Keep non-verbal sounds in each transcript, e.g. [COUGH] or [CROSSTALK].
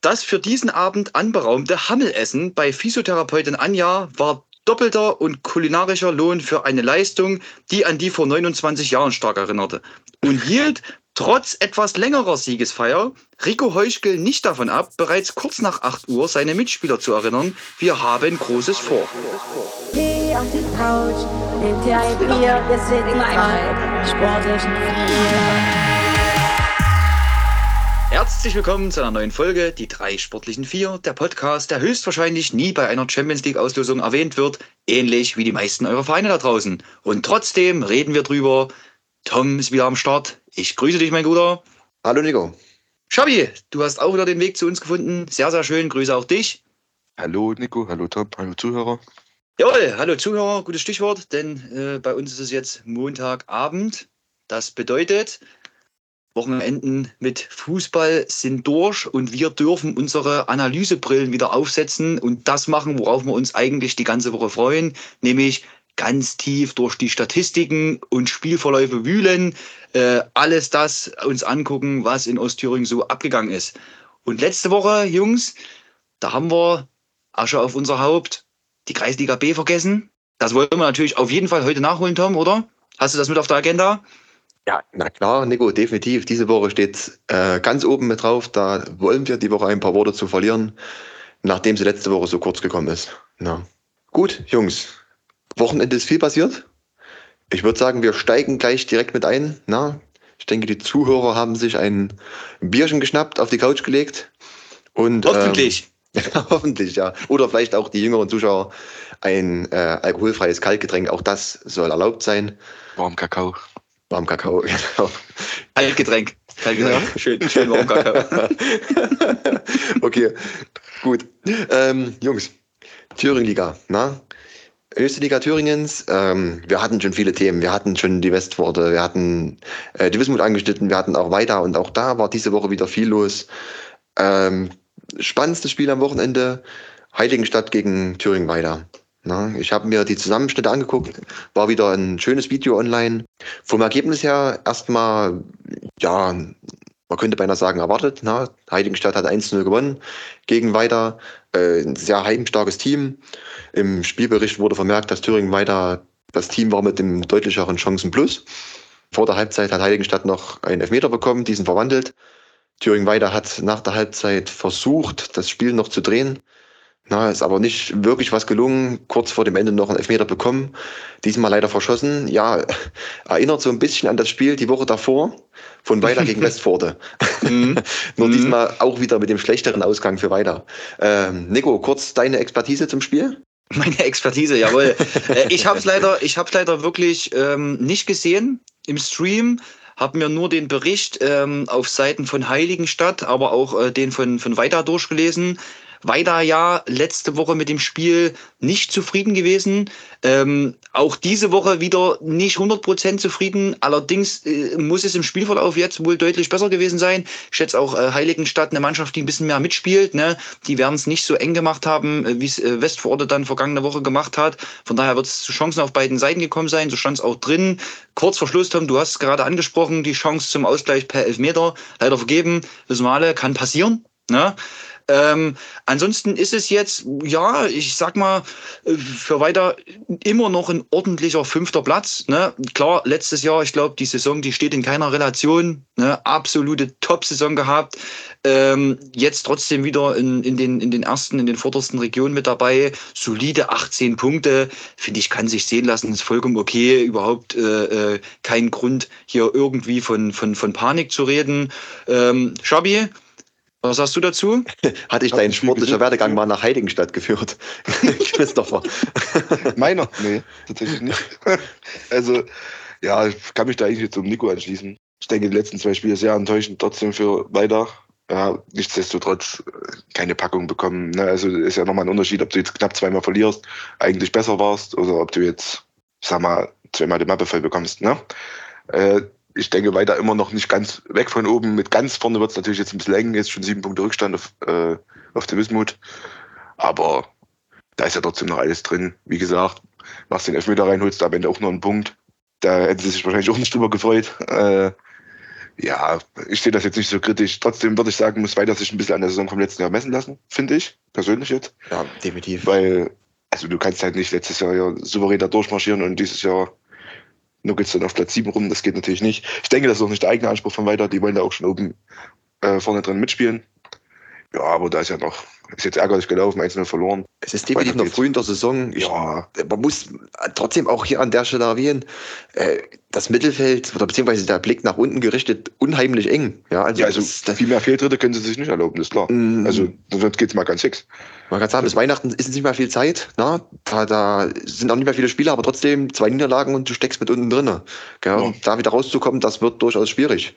Das für diesen Abend anberaumte Hammelessen bei Physiotherapeutin Anja war doppelter und kulinarischer Lohn für eine Leistung, die an die vor 29 Jahren stark erinnerte. Und hielt trotz etwas längerer Siegesfeier Rico Heuschkel nicht davon ab, bereits kurz nach 8 Uhr seine Mitspieler zu erinnern, wir haben Großes vor. Geh auf die Couch, nimm dir ein Bier, wir sind die sportlichen Herzlich willkommen zu einer neuen Folge, die drei sportlichen Vier, der Podcast, der höchstwahrscheinlich nie bei einer Champions League Auslosung erwähnt wird, ähnlich wie die meisten eurer Vereine da draußen. Und trotzdem reden wir drüber. Tom ist wieder am Start. Ich grüße dich, mein Guter. Hallo Nico. Schabi, du hast auch wieder den Weg zu uns gefunden. Sehr, sehr schön. Grüße auch dich. Hallo Nico, hallo Tom, hallo Zuhörer. Jawohl, hallo Zuhörer, gutes Stichwort, denn äh, bei uns ist es jetzt Montagabend. Das bedeutet, Wochenenden mit Fußball sind durch und wir dürfen unsere Analysebrillen wieder aufsetzen und das machen, worauf wir uns eigentlich die ganze Woche freuen, nämlich ganz tief durch die Statistiken und Spielverläufe wühlen, äh, alles das uns angucken, was in Ostthüringen so abgegangen ist. Und letzte Woche, Jungs, da haben wir Asche auf unser Haupt, die Kreisliga B vergessen. Das wollen wir natürlich auf jeden Fall heute nachholen, Tom, oder? Hast du das mit auf der Agenda? Ja, na klar, Nico, definitiv. Diese Woche steht äh, ganz oben mit drauf. Da wollen wir die Woche ein paar Worte zu verlieren, nachdem sie letzte Woche so kurz gekommen ist. Na. Gut, Jungs, Wochenende ist viel passiert. Ich würde sagen, wir steigen gleich direkt mit ein. Na, ich denke, die Zuhörer haben sich ein Bierchen geschnappt, auf die Couch gelegt. Und, hoffentlich. Ähm, [LAUGHS] hoffentlich, ja. Oder vielleicht auch die jüngeren Zuschauer ein äh, alkoholfreies Kaltgetränk. Auch das soll erlaubt sein. Warm Kakao. Warm Kakao, [LAUGHS] genau. Kaltgetränk. Kaltgetränk. Ja. Schön, schön warm Kakao. [LAUGHS] okay, gut. Ähm, Jungs, Thüringen-Liga, na? Höchste Liga Thüringens, ähm, wir hatten schon viele Themen. Wir hatten schon die Westworte, wir hatten äh, die Wismut angeschnitten, wir hatten auch weiter und auch da war diese Woche wieder viel los. Ähm, spannendstes Spiel am Wochenende, Heiligenstadt gegen Thüringen weiter. Na, ich habe mir die Zusammenschnitte angeguckt, war wieder ein schönes Video online. Vom Ergebnis her erstmal, ja, man könnte beinahe sagen, erwartet. Na, Heiligenstadt hat 1-0 gewonnen gegen Weiter. Äh, ein sehr heimstarkes Team. Im Spielbericht wurde vermerkt, dass Thüringen weiter das Team war mit dem deutlicheren Chancen plus. Vor der Halbzeit hat Heiligenstadt noch einen Elfmeter bekommen, diesen verwandelt. Thüringen weiter hat nach der Halbzeit versucht, das Spiel noch zu drehen. Na, ist aber nicht wirklich was gelungen. Kurz vor dem Ende noch einen Elfmeter bekommen. Diesmal leider verschossen. Ja, [LAUGHS] erinnert so ein bisschen an das Spiel die Woche davor von Weiler gegen [LAUGHS] Westforde. Mhm. [LAUGHS] Nur mhm. diesmal auch wieder mit dem schlechteren Ausgang für Weiler. Ähm, Nico, kurz deine Expertise zum Spiel? Meine Expertise, jawohl. Äh, ich habe es leider, ich leider wirklich ähm, nicht gesehen im Stream. Habe mir nur den Bericht ähm, auf Seiten von Heiligenstadt, aber auch äh, den von von Weiter durchgelesen. Weida ja letzte Woche mit dem Spiel nicht zufrieden gewesen. Ähm, auch diese Woche wieder nicht 100% zufrieden. Allerdings äh, muss es im Spielverlauf jetzt wohl deutlich besser gewesen sein. Ich schätze auch äh, Heiligenstadt eine Mannschaft, die ein bisschen mehr mitspielt. Ne? Die werden es nicht so eng gemacht haben, äh, wie es äh, Westforde dann vergangene Woche gemacht hat. Von daher wird es zu Chancen auf beiden Seiten gekommen sein. So stand es auch drin. Kurz vor Schluss, Tom, du hast es gerade angesprochen, die Chance zum Ausgleich per Elfmeter leider vergeben. Wissen wir alle, kann passieren. Ne? Ähm, ansonsten ist es jetzt, ja, ich sag mal, äh, für weiter immer noch ein ordentlicher fünfter Platz. Ne? Klar, letztes Jahr, ich glaube, die Saison, die steht in keiner Relation. Ne? Absolute Top-Saison gehabt. Ähm, jetzt trotzdem wieder in, in, den, in den ersten, in den vordersten Regionen mit dabei. Solide 18 Punkte, finde ich, kann sich sehen lassen. Ist vollkommen okay. Überhaupt äh, äh, kein Grund, hier irgendwie von, von, von Panik zu reden. Ähm, Schabi, was sagst du dazu? [LAUGHS] Hatte ich deinen sportlicher Werdegang mal nach Heiligenstadt geführt? [LAUGHS] Christopher. [LAUGHS] Meiner? Nee, tatsächlich nicht. Also, ja, ich kann mich da eigentlich zum Nico anschließen. Ich denke, die letzten zwei Spiele sehr enttäuschend trotzdem für weiter. Ja, nichtsdestotrotz äh, keine Packung bekommen. Ne? Also ist ja nochmal ein Unterschied, ob du jetzt knapp zweimal verlierst, eigentlich besser warst, oder ob du jetzt, sag mal, zweimal die Mappe voll bekommst. Ne? Äh, ich denke weiter immer noch nicht ganz weg von oben. Mit ganz vorne wird es natürlich jetzt ein bisschen eng, jetzt schon sieben Punkte Rückstand auf, äh, auf der Wismut. Aber da ist ja trotzdem noch alles drin. Wie gesagt, machst den Elfmeter rein, holst da am Ende auch noch einen Punkt. Da hätten sie sich wahrscheinlich auch nicht drüber gefreut. Äh, Ja, ich sehe das jetzt nicht so kritisch. Trotzdem würde ich sagen, muss weiter sich ein bisschen an der Saison vom letzten Jahr messen lassen, finde ich, persönlich jetzt. Ja, definitiv. Weil, also du kannst halt nicht letztes Jahr ja souverän da durchmarschieren und dieses Jahr nur geht's dann auf Platz 7 rum. Das geht natürlich nicht. Ich denke, das ist auch nicht der eigene Anspruch von weiter. Die wollen da auch schon oben äh, vorne drin mitspielen. Ja, aber da ist ja noch, ist jetzt ärgerlich gelaufen, einzelne verloren. Es ist definitiv noch früh in der Saison. Ich, Ja, man muss trotzdem auch hier an der Stelle erwähnen, äh, das Mittelfeld oder beziehungsweise der Blick nach unten gerichtet unheimlich eng. Ja, also, ja also das, das, viel mehr Fehltritte können sie sich nicht erlauben, ist klar. Mm. Also sonst geht's mal ganz fix. man kann sagen, bis Weihnachten ist nicht mehr viel Zeit. Na? Da, da sind auch nicht mehr viele Spieler, aber trotzdem zwei Niederlagen und du steckst mit unten drin. Ja, da wieder rauszukommen, das wird durchaus schwierig.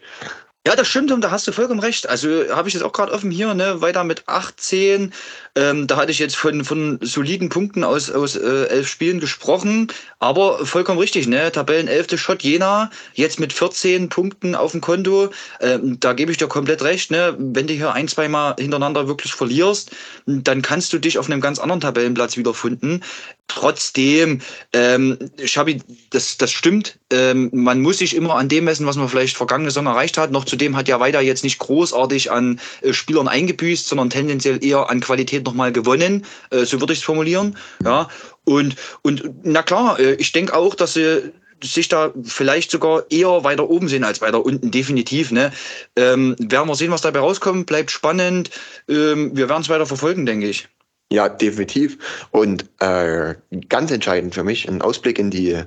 Ja, das stimmt und da hast du vollkommen recht. Also habe ich jetzt auch gerade offen hier, ne, weiter mit 18. Ähm, da hatte ich jetzt von, von soliden Punkten aus, aus äh, elf Spielen gesprochen, aber vollkommen richtig, ne? Tabellenelfte Schott Jena, jetzt mit 14 Punkten auf dem Konto. Ähm, da gebe ich dir komplett recht, ne? Wenn du hier ein, zwei Mal hintereinander wirklich verlierst, dann kannst du dich auf einem ganz anderen Tabellenplatz wiederfinden. Trotzdem, ähm, Schabi, das, das stimmt. Ähm, man muss sich immer an dem messen, was man vielleicht vergangene Saison erreicht hat. Noch zudem hat ja weiter jetzt nicht großartig an äh, Spielern eingebüßt, sondern tendenziell eher an Qualität nochmal gewonnen. Äh, so würde ich es formulieren. Ja. Und, und na klar, äh, ich denke auch, dass sie sich da vielleicht sogar eher weiter oben sehen als weiter unten, definitiv. Ne? Ähm, werden wir sehen, was dabei rauskommt. Bleibt spannend. Ähm, wir werden es weiter verfolgen, denke ich. Ja, definitiv. Und äh, ganz entscheidend für mich ein Ausblick in die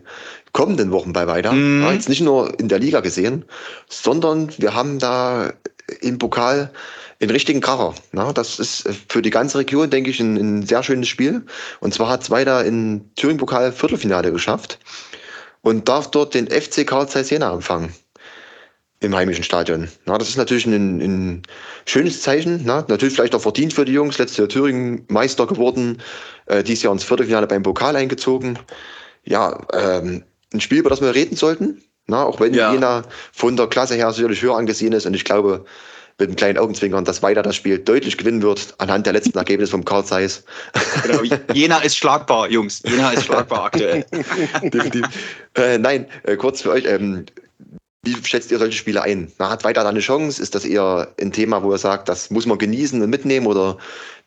kommenden Wochen bei Weiter. Mhm. Jetzt nicht nur in der Liga gesehen, sondern wir haben da im Pokal den richtigen Kracher. Na, das ist für die ganze Region, denke ich, ein, ein sehr schönes Spiel. Und zwar hat Weiter in Thüringen-Pokal Viertelfinale geschafft und darf dort den FC Karl Zeiss Jena empfangen im heimischen Stadion. Na, das ist natürlich ein, ein schönes Zeichen. Na, natürlich vielleicht auch verdient für die Jungs. Letztes Jahr Thüringen Meister geworden, äh, dieses Jahr ins Viertelfinale beim Pokal eingezogen. Ja, ähm, ein Spiel, über das wir reden sollten. Na, auch wenn Ja. Jena von der Klasse her sicherlich höher angesehen ist. Und ich glaube, mit einem kleinen Augenzwinkern, dass weiter das Spiel deutlich gewinnen wird anhand der letzten Ergebnisse vom Karl Zeiss. Genau. [LAUGHS] Jena ist schlagbar, Jungs. Jena ist schlagbar aktuell. [LAUGHS] Definitiv. Äh, nein, äh, kurz für euch. Ähm, wie schätzt ihr solche Spiele ein? Na, hat weiter da eine Chance? Ist das eher ein Thema, wo ihr sagt, das muss man genießen und mitnehmen? Oder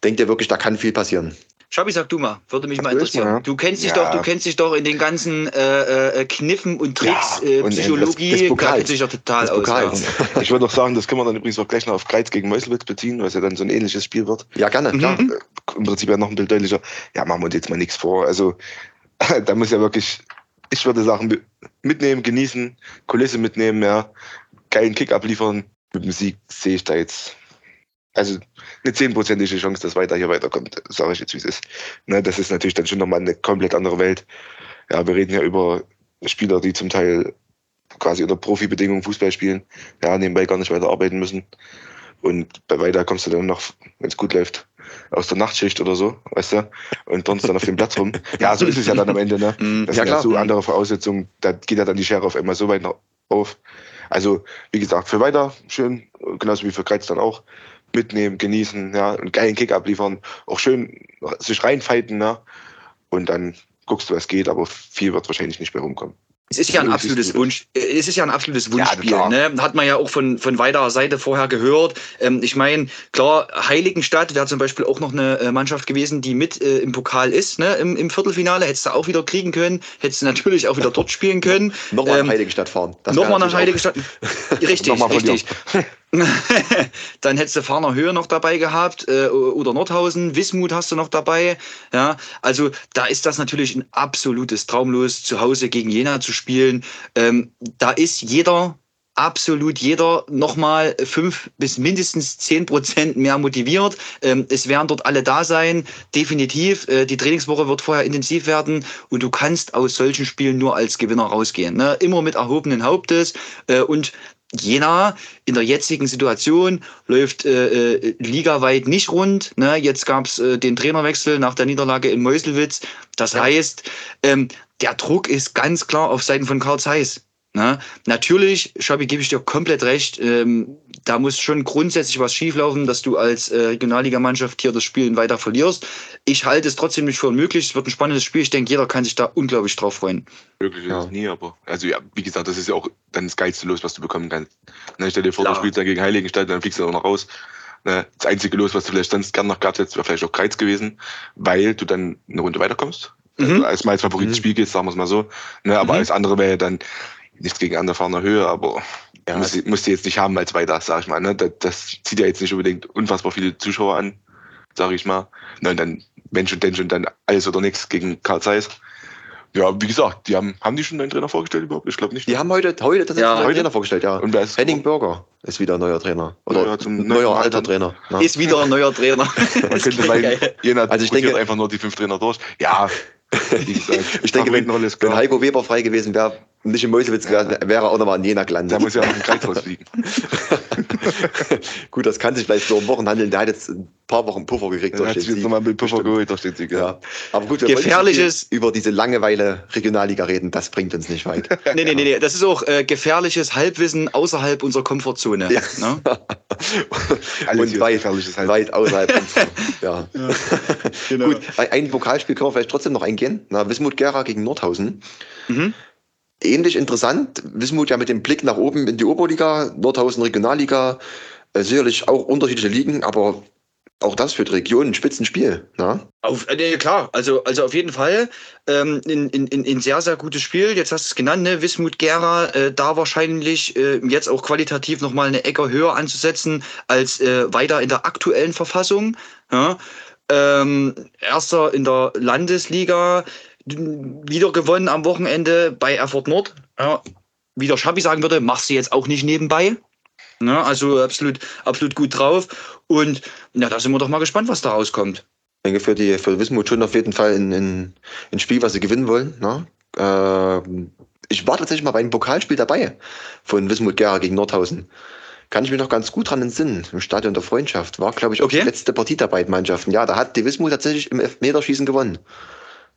denkt ihr wirklich, da kann viel passieren? Schabi, sag du mal, würde mich mal erst mal, interessieren. ja. Du kennst dich Ja. doch, du kennst dich doch in den ganzen äh, äh, Kniffen und Tricks, Ja, äh, und Psychologie, kennt sich doch total aus. Ja. [LAUGHS] Ich würde auch sagen, das können wir dann übrigens auch gleich noch auf Kreiz gegen Meuselwitz beziehen, was ja dann so ein ähnliches Spiel wird. Ja, gerne, Mhm. klar. Im Prinzip ja noch ein bisschen deutlicher. Ja, machen wir uns jetzt mal nichts vor. Also [LAUGHS] da muss ja wirklich, ich würde sagen, mitnehmen, genießen, Kulisse mitnehmen, ja, geilen Kick abliefern. Mit dem Sieg sehe ich da jetzt, also eine zehnprozentige Chance, dass weiter hier weiterkommt, sage ich jetzt, wie es ist. Ne, das ist natürlich dann schon nochmal eine komplett andere Welt. Ja, wir reden ja über Spieler, die zum Teil quasi unter Profibedingungen Fußball spielen, ja, nebenbei gar nicht weiter arbeiten müssen. Und bei weiter kommst du dann noch, wenn es gut läuft, aus der Nachtschicht oder so, weißt du, und turnst dann auf dem Platz rum. Ja, so ist es ja dann am Ende, ne? Mhm. Das Ja, sind ja so andere Voraussetzungen, da geht ja dann die Schere auf einmal so weit nach- auf. Also, wie gesagt, für weiter schön, genauso wie für Kreiz dann auch, mitnehmen, genießen, ja, einen geilen Kick abliefern, auch schön sich reinfighten, ne? Und dann guckst du, was geht, aber viel wird wahrscheinlich nicht mehr rumkommen. Es ist ja ein So absolutes. Wunsch, äh, es ist ja ein absolutes Wunschspiel, klar. ne? Hat man ja auch von, von weiterer Seite vorher gehört. Ähm, ich meine, klar, Heiligenstadt wäre zum Beispiel auch noch eine äh, Mannschaft gewesen, die mit äh, im Pokal ist, ne? Im, im Viertelfinale. Hättest du auch wieder kriegen können, hättest du natürlich auch wieder dort spielen können. Nochmal Ähm, nach Heiligenstadt fahren. Nochmal nach Heiligenstadt. [LAUGHS] Richtig, richtig. [LAUGHS] Dann hättest du Farner Höhe noch dabei gehabt äh, oder Nordhausen, Wismut hast du noch dabei. Ja, also da ist das natürlich ein absolutes Traumlos, zu Hause gegen Jena zu spielen. Ähm, da ist jeder, absolut jeder nochmal fünf bis mindestens zehn Prozent mehr motiviert. Ähm, es werden dort alle da sein, definitiv. Äh, die Trainingswoche wird vorher intensiv werden und du kannst aus solchen Spielen nur als Gewinner rausgehen. Ne? Immer mit erhobenen Hauptes äh, und Jena in der jetzigen Situation läuft äh, äh, ligaweit nicht rund. Ne? Jetzt gab es äh, den Trainerwechsel nach der Niederlage in Meuselwitz. Das heißt, ähm, der Druck ist ganz klar auf Seiten von Karl Zeiss. Ne? Natürlich, Schabi, gebe ich dir komplett recht. Ähm, da muss schon grundsätzlich was schieflaufen, dass du als äh, Regionalligamannschaft hier das Spiel weiter verlierst. Ich halte es trotzdem nicht für unmöglich. Es wird ein spannendes Spiel. Ich denke, jeder kann sich da unglaublich drauf freuen. Möglich ist Ja. es nie, aber also ja, wie gesagt, das ist ja auch dann das geilste Los, was du bekommen kannst. Ne, stell dir vor, Klar. du spielst dann gegen Heiligenstadt, dann fliegst du auch noch raus. Ne, das einzige Los, was du vielleicht sonst gern noch gehabt hättest, wäre vielleicht auch Kreiz gewesen, weil du dann eine Runde weiterkommst. Also Mhm. als mal als Favorit ins Mhm. Gehst, sagen wir es mal so. Ne, aber Mhm. alles andere wäre ja dann nichts gegen anerfahrener Höhe, aber Ja, musst du jetzt nicht haben als weiter, sag ich mal. Ne? Das, das zieht ja jetzt nicht unbedingt unfassbar viele Zuschauer an, sag ich mal. Ne, und dann, wenn schon, denn schon, dann alles oder nichts gegen Karl Zeiss. Ja, wie gesagt, die haben, haben die schon einen Trainer vorgestellt überhaupt? Ich glaube nicht. Die haben heute, heute tatsächlich Ja, einen heute? Trainer vorgestellt, ja. Und wer ist Henning Bürger ist wieder neuer Trainer. Oder Ja, zum neuer alter. Trainer. Ja. Ist wieder ein neuer Trainer. Man [LAUGHS] könnte meinen, jener Also ich denke- einfach nur die fünf Trainer durch. Ja, [LAUGHS] Ich denke, wenn, wenn. Heiko Weber frei gewesen wäre, nicht in Meuselwitz wäre, wäre auch nochmal in Jena gelandet. Der muss ja noch im Kreis rausfliegen. [LAUGHS] Gut, das kann sich vielleicht so um Wochen handeln. Der hat jetzt ein paar Wochen Puffer gekriegt. Der hat sich jetzt nochmal mit Puffer Bestimmt. geholt durch den Sieg. Ja. Ja. Aber gut, wir Gefährliches- über diese Langeweile Regionalliga reden. Das bringt uns nicht weit. [LAUGHS] Nee, nee, nee, nee. Das ist auch äh, gefährliches Halbwissen außerhalb unserer Komfortzone. Ja. Ne? [LAUGHS] Alles Und weit, ist gefährliches Halbwissen. weit außerhalb. Von, ja. Genau. Gut, einem Pokalspiel können wir vielleicht trotzdem noch eingehen. Na, Wismut Gera gegen Nordhausen. Mhm. Ähnlich interessant. Wismut ja mit dem Blick nach oben in die Oberliga, Nordhausen Regionalliga. Äh, sicherlich auch unterschiedliche Ligen, aber auch das für die Region ein Spitzenspiel. Na? Auf, äh, klar, also, also auf jeden Fall ähm, in, in, in in sehr, sehr gutes Spiel. Jetzt hast du es genannt, ne? Wismut Gera, äh, da wahrscheinlich äh, jetzt auch qualitativ nochmal eine Ecke höher anzusetzen als äh, weiter in der aktuellen Verfassung. Ja? Ähm, erster in der Landesliga, wieder gewonnen am Wochenende bei Erfurt Nord. Ja? Wie der Schabi sagen würde, machst du jetzt auch nicht nebenbei. Ja, also absolut, absolut gut drauf. Und ja, da sind wir doch mal gespannt, was da rauskommt. Ich denke, für die für Wismut schon auf jeden Fall ein, ein, ein Spiel, was sie gewinnen wollen. Ne? Ähm, ich war tatsächlich mal bei einem Pokalspiel dabei von Wismut Gera gegen Nordhausen. Kann ich mich noch ganz gut dran entsinnen. Im Stadion der Freundschaft. War, glaube ich, auch Okay. die letzte Partie der beiden Mannschaften. Ja, da hat die Wismut tatsächlich im Elfmeterschießen gewonnen.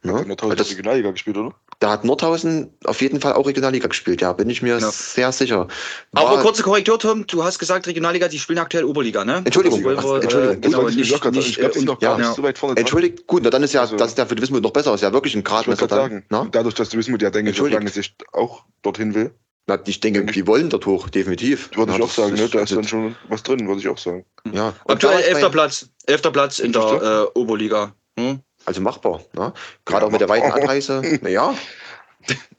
Ne? Hat Nordhausen Das- Regionalliga gespielt, oder? Da hat Nordhausen auf jeden Fall auch Regionalliga gespielt, ja, bin ich mir Ja. sehr sicher. Aber War- kurze Korrektur, Tom, du hast gesagt Regionalliga, die spielen aktuell Oberliga, ne? Entschuldigung, wollen wir, Entschuldigung. Äh, genau, nicht, habe, nicht, ich glaube, gar ja. nicht so weit vorne. Entschuldigt, gut, na dann ist ja, Also- das ist ja für die Wismut noch besser, ist ja wirklich ein Gradmesser dann. sagen, Na? dadurch, dass du Wismut ja, denke ich, auf lange Sicht auch dorthin will, Na, ich denke, die wollen dort hoch, definitiv. würde Ja, ich auch sagen, ne? da ist dann schon was drin, würde ich auch sagen. Ja. Aktuell elfter Platz. Elfter Platz in der äh, Oberliga. Hm? Also machbar. Ne? Gerade Ja, auch mit der weiten. Anreise. [LAUGHS] Naja,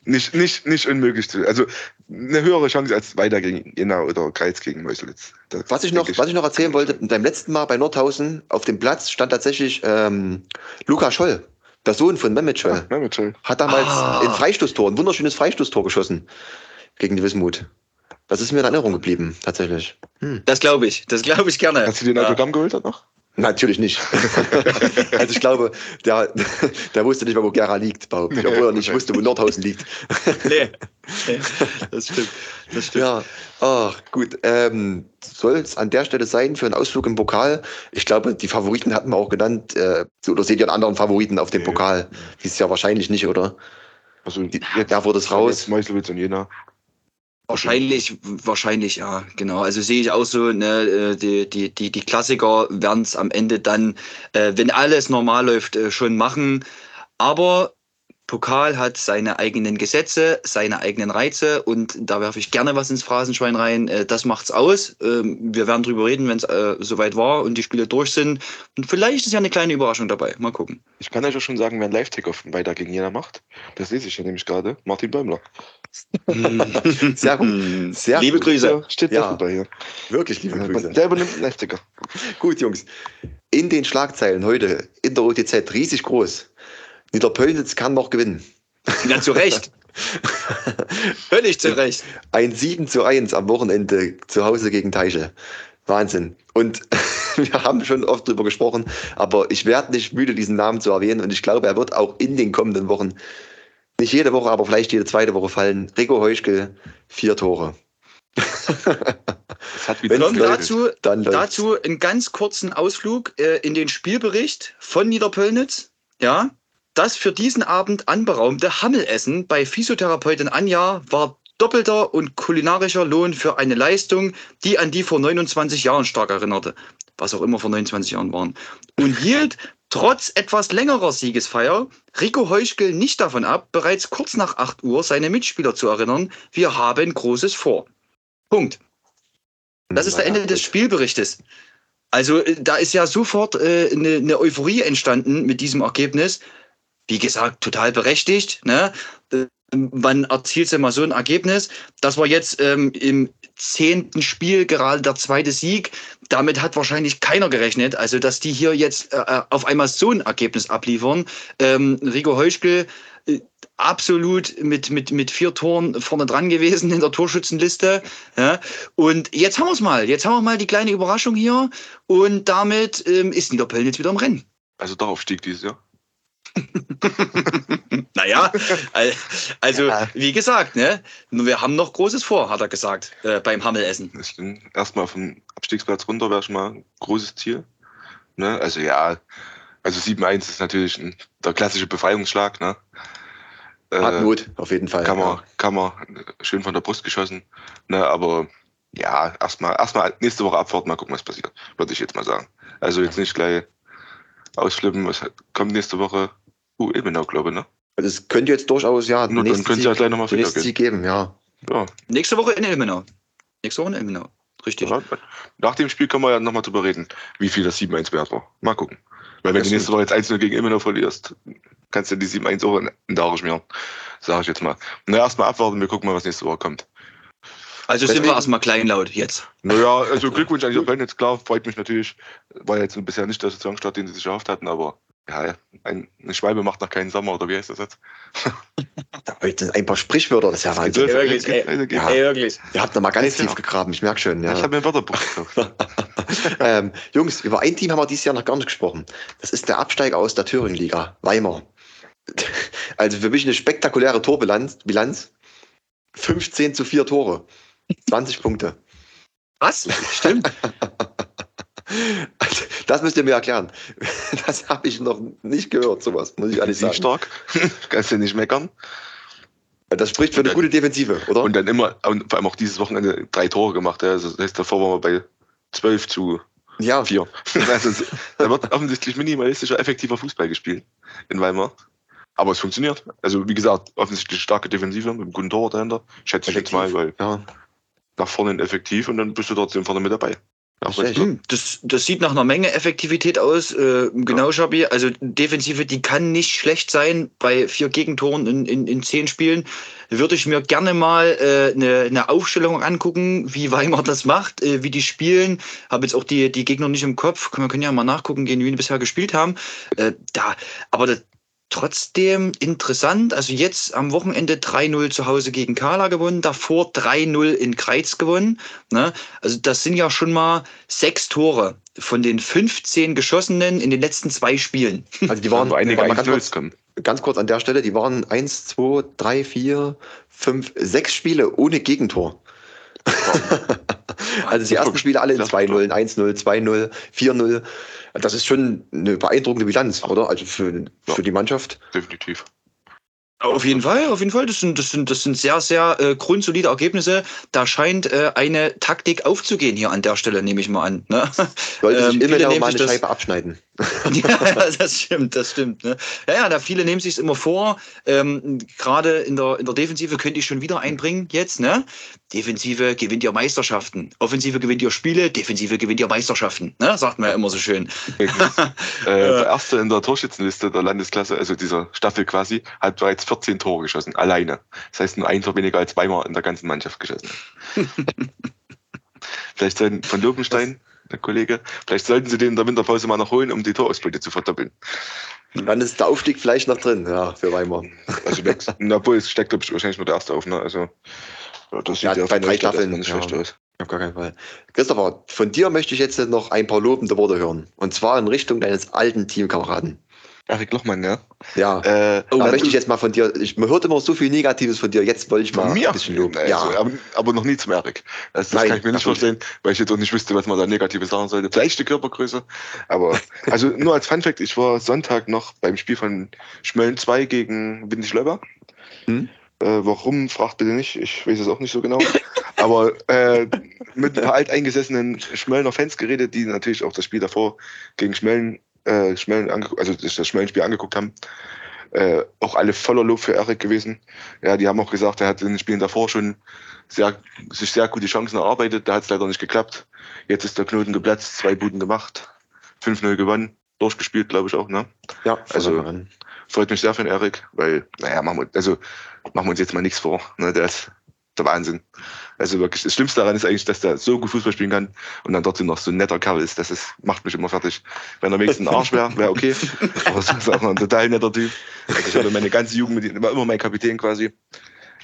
Nicht, nicht, nicht unmöglich zu. Also eine höhere Chance als weiter gegen Jena oder Kreiz gegen Meuselitz. Das was ich, noch, denke was ich noch erzählen wollte, beim letzten Mal bei Nordhausen auf dem Platz stand tatsächlich ähm, Luca Scholl, der Sohn von Mehmet Scholl. Ja, mit Scholl. Hat damals Ah. ein Freistoßtor, ein wunderschönes Freistoßtor geschossen gegen die Wismut. Das ist mir in Erinnerung geblieben, tatsächlich. Hm. Das glaube ich. Das glaube ich gerne. Hast du den ja. Autogramm geholt dann noch? Natürlich nicht. [LAUGHS] also ich glaube, der, der wusste nicht mal, wo Gera liegt, behaupte ich. Obwohl er nicht wusste, wo Nordhausen liegt. Nee. nee. [LAUGHS] Das stimmt. Das stimmt. Ja, ach, gut. Ähm, Soll es an der Stelle sein für einen Ausflug im Pokal? Ich glaube, die Favoriten hatten wir auch genannt. Äh, oder seht ihr einen anderen Favoriten auf dem Nee. Pokal? Ist ja wahrscheinlich nicht, oder? Also Die, da wurde es raus. Jetzt Meuselwitz und Jena. Wahrscheinlich, wahrscheinlich, ja, genau. Also sehe ich auch so, ne, äh, die, die, die, die Klassiker werden es am Ende dann, äh, wenn alles normal läuft, äh, schon machen. Aber Pokal hat seine eigenen Gesetze, seine eigenen Reize und da werfe ich gerne was ins Phrasenschwein rein. Äh, das macht's aus. Ähm, wir werden drüber reden, wenn es äh, soweit war und die Spiele durch sind. Und vielleicht ist ja eine kleine Überraschung dabei. Mal gucken. Ich kann euch auch schon sagen, wer einen Live-Tick-Off weiter gegen Jena macht. Das lese ich ja nämlich gerade. Martin Bäumler. [LAUGHS] Sehr gut. Sehr Liebe gut. Grüße. Ja, steht Ja. ja. dabei hier. Wirklich, liebe Grüße. Der übernimmt einen Live-Ticker. [LAUGHS] Gut, Jungs. In den Schlagzeilen heute in der OTZ riesig groß. Niederpölnitz kann noch gewinnen. Ja, zu Recht. [LAUGHS] Völlig zu Recht. Ein 7 zu 1 am Wochenende zu Hause gegen Teiche. Wahnsinn. Und wir haben schon oft drüber gesprochen, aber ich werde nicht müde, diesen Namen zu erwähnen. Und ich glaube, er wird auch in den kommenden Wochen, nicht jede Woche, aber vielleicht jede zweite Woche fallen. Rico Heuschkel, vier Tore. Tom, läuft, dazu, Dann dazu einen ganz kurzen Ausflug äh, in den Spielbericht von Niederpölnitz. Ja, das für diesen Abend anberaumte Hammelessen bei Physiotherapeutin Anja war doppelter und kulinarischer Lohn für eine Leistung, die an die vor 29 Jahren stark erinnerte, was auch immer vor 29 Jahren waren, und hielt trotz etwas längerer Siegesfeier Rico Heuschkel nicht davon ab, bereits kurz nach 8 Uhr seine Mitspieler zu erinnern, wir haben Großes vor. Punkt. Das ist der Ende des Spielberichtes. Also äh, da ist ja sofort äh, eine, eine Euphorie entstanden mit diesem Ergebnis. Wie gesagt, total berechtigt. Ne? Wann erzielt sie mal so ein Ergebnis? Das war jetzt ähm, im zehnten Spiel gerade der zweite Sieg. Damit hat wahrscheinlich keiner gerechnet. Also, dass die hier jetzt äh, äh auf einmal so ein Ergebnis abliefern. Ähm, Rico Heuschkel äh, absolut mit, mit, mit vier Toren vorne dran gewesen in der Torschützenliste. Ja. Und jetzt haben wir es mal. Jetzt haben wir mal die kleine Überraschung hier. Und damit ähm, ist Niederpöln jetzt wieder im Rennen. Also doch Aufstieg dieses Jahr. [LAUGHS] naja, also ja. wie gesagt, ne, wir haben noch Großes vor, hat er gesagt, äh, beim Hammelessen. Erstmal vom Abstiegsplatz runter wäre schon mal ein großes Ziel. Ne? Also ja, also 7-1 ist natürlich ein, der klassische Befreiungsschlag. Ne? Äh, Hat Not, auf jeden Fall. Kann man, ja. kann man schön von der Brust geschossen. Ne? Aber ja, erstmal erstmal nächste Woche abwarten, mal gucken, was passiert, würde ich jetzt mal sagen. Also jetzt nicht gleich ausflippen, was kommt nächste Woche? Uh, Ilmenau, glaube ich, ne? Also es könnte jetzt durchaus, ja, Nur dann könnte es ja gleich nochmal wieder geben. geben, ja. ja. Nächste Woche in Ilmenau. Nächste Woche in Ilmenau. Richtig. Ja, nach dem Spiel können wir ja nochmal drüber reden, wie viel das 7-1 wert war. Mal gucken. Weil wenn das du nächste Woche jetzt 1-0 gegen Ilmenau verlierst, kannst du die 7-1 auch in den Dare schmieren. Sag ich jetzt mal. Na, erstmal abwarten, wir gucken mal, was nächste Woche kommt. Also sind wir erstmal kleinlaut jetzt. Naja, also [LAUGHS] Glückwunsch an die jetzt klar, freut mich natürlich. War jetzt bisher nicht der Saisonstart, den sie sich erhofft hatten, aber ja, ein, eine Schwalbe macht noch keinen Sommer, oder wie heißt das jetzt? [LAUGHS] Heute ein paar Sprichwörter, das ist ja Wahnsinn. Ey, wirklich, ey, ja. ey, wirklich. Ihr habt noch mal ganz tief gegraben, ich merke schon. Ja. Ich habe mir ein Wörterbuch gekauft. [LAUGHS] ähm, Jungs, über ein Team haben wir dieses Jahr noch gar nicht gesprochen. Das ist der Absteiger aus der Thüringen-Liga, Weimar. [LAUGHS] Also für mich eine spektakuläre Torbilanz. Bilanz. 15 zu 4 Tore. 20 Punkte. Was? Stimmt. Das müsst ihr mir erklären. [LAUGHS] Das habe ich noch nicht gehört, sowas, muss ich ehrlich sagen. stark. [LAUGHS] Kannst du nicht meckern. Das spricht für eine dann, gute Defensive, oder? Und dann immer, und vor allem auch dieses Wochenende drei Tore gemacht. Ja. Also das heißt, davor waren wir bei 12 zu ja. 4. Also, da wird offensichtlich minimalistischer, effektiver Fußball gespielt in Weimar. Aber es funktioniert. Also, wie gesagt, offensichtlich starke Defensive mit einem guten Tor dahinter. Schätze ich jetzt mal, weil ja. nach vorne effektiv und dann bist du trotzdem vorne mit dabei. Das, das sieht nach einer Menge Effektivität aus. Äh, genau, ja. Schabi. Also Defensive, die kann nicht schlecht sein bei vier Gegentoren in, in, in zehn Spielen. Würde ich mir gerne mal äh, eine, eine Aufstellung angucken, wie Weimar das macht, äh, wie die spielen. Habe jetzt auch die, die Gegner nicht im Kopf. Wir können ja mal nachgucken gehen, wie die bisher gespielt haben. Äh, da, aber das, trotzdem interessant. Also jetzt am Wochenende 3-0 zu Hause gegen Kala gewonnen, davor 3-0 in Kreiz gewonnen. Ne? Also das sind ja schon mal sechs Tore von den 15 geschossenen in den letzten zwei Spielen. Also die waren [LAUGHS] einige ganz kurz, ganz kurz an der Stelle, die waren 1, 2, 3, 4, 5, 6 Spiele ohne Gegentor. [LAUGHS] [LAUGHS] also die ersten Spiele alle in 2-0, 1-0, 2-0, 4-0. Das ist schon eine beeindruckende Bilanz, oder? Also für, für die Mannschaft. Definitiv. Auf jeden Fall, auf jeden Fall. Das sind, das sind, das sind sehr, sehr äh, grundsolide Ergebnisse. Da scheint äh, eine Taktik aufzugehen hier an der Stelle, nehme ich mal an. Ne? Sollte sich ähm, immer noch mal eine Scheibe abschneiden. [LAUGHS] ja, das stimmt, das stimmt. Ne? Ja, ja, da viele nehmen sich immer vor. Ähm, Gerade in der, in der Defensive könnte ich schon wieder einbringen jetzt. Ne? Defensive gewinnt ihr Meisterschaften. Offensive gewinnt ihr Spiele. Defensive gewinnt ihr Meisterschaften. Ne? Sagt man ja immer so schön. [LAUGHS] äh, der erste in der Torschützenliste der Landesklasse, also dieser Staffel quasi, hat bereits 14 Tore geschossen. Alleine. Das heißt nur ein Tor weniger als zweimal in der ganzen Mannschaft geschossen. [LAUGHS] Vielleicht sein von Lobenstein der Kollege. Vielleicht sollten Sie den in der Winterpause mal noch holen, um die Torausbeute zu verdoppeln. Dann ist der Aufstieg vielleicht noch drin, ja, für Weimar. Also, [LAUGHS] obwohl es steckt, glaube ich, wahrscheinlich nur der erste auf, ne? Also, das sieht ja, ja bei drei Staffeln nicht ja, schlecht aus. Auf gar keinen Fall. Christopher, von dir möchte ich jetzt noch ein paar lobende Worte hören. Und zwar in Richtung deines alten Teamkameraden. Erik Lochmann, ja. Ja. Äh, oh, da möchte ich jetzt mal von dir, ich, man hört immer so viel Negatives von dir, jetzt wollte ich mal mir? ein bisschen loben. ja. aber, aber, noch nie zum Erik. Das, das Nein, kann ich mir nicht vorstellen, weil ich jetzt auch nicht wüsste, was man da Negatives sagen sollte. Vielleicht die Körpergröße, aber also [LAUGHS] nur als Funfact, ich war Sonntag noch beim Spiel von Schmölln 2 gegen Windischlöber. Hm? Äh, warum, fragt bitte nicht. Ich weiß es auch nicht so genau. Aber äh, mit ein paar [LAUGHS] alteingesessenen Schmöllner Fans geredet, die natürlich auch das Spiel davor gegen Schmellen, äh, Schmellen also das Schmellenspiel angeguckt haben. Äh, auch alle voller Lob für Erik gewesen. Ja, die haben auch gesagt, er hat in den Spielen davor schon sehr, sich sehr gute Chancen erarbeitet. Da hat es leider nicht geklappt. Jetzt ist der Knoten geplatzt, zwei Buden gemacht, 5-0 gewonnen, durchgespielt, glaube ich auch. Ne? Ja, also freut mich sehr für den Erik, weil, naja, machen wir, also, machen wir uns jetzt mal nichts vor. Ne? Der ist der Wahnsinn. Also wirklich, das Schlimmste daran ist eigentlich, dass der so gut Fußball spielen kann und dann trotzdem noch so ein netter Kerl ist. Das ist, macht mich immer fertig. Wenn er wenigstens ein Arsch wäre, wäre okay. [LAUGHS] Aber das ist auch noch ein total netter Typ. Also ich habe meine ganze Jugend mit ihm, war immer mein Kapitän quasi.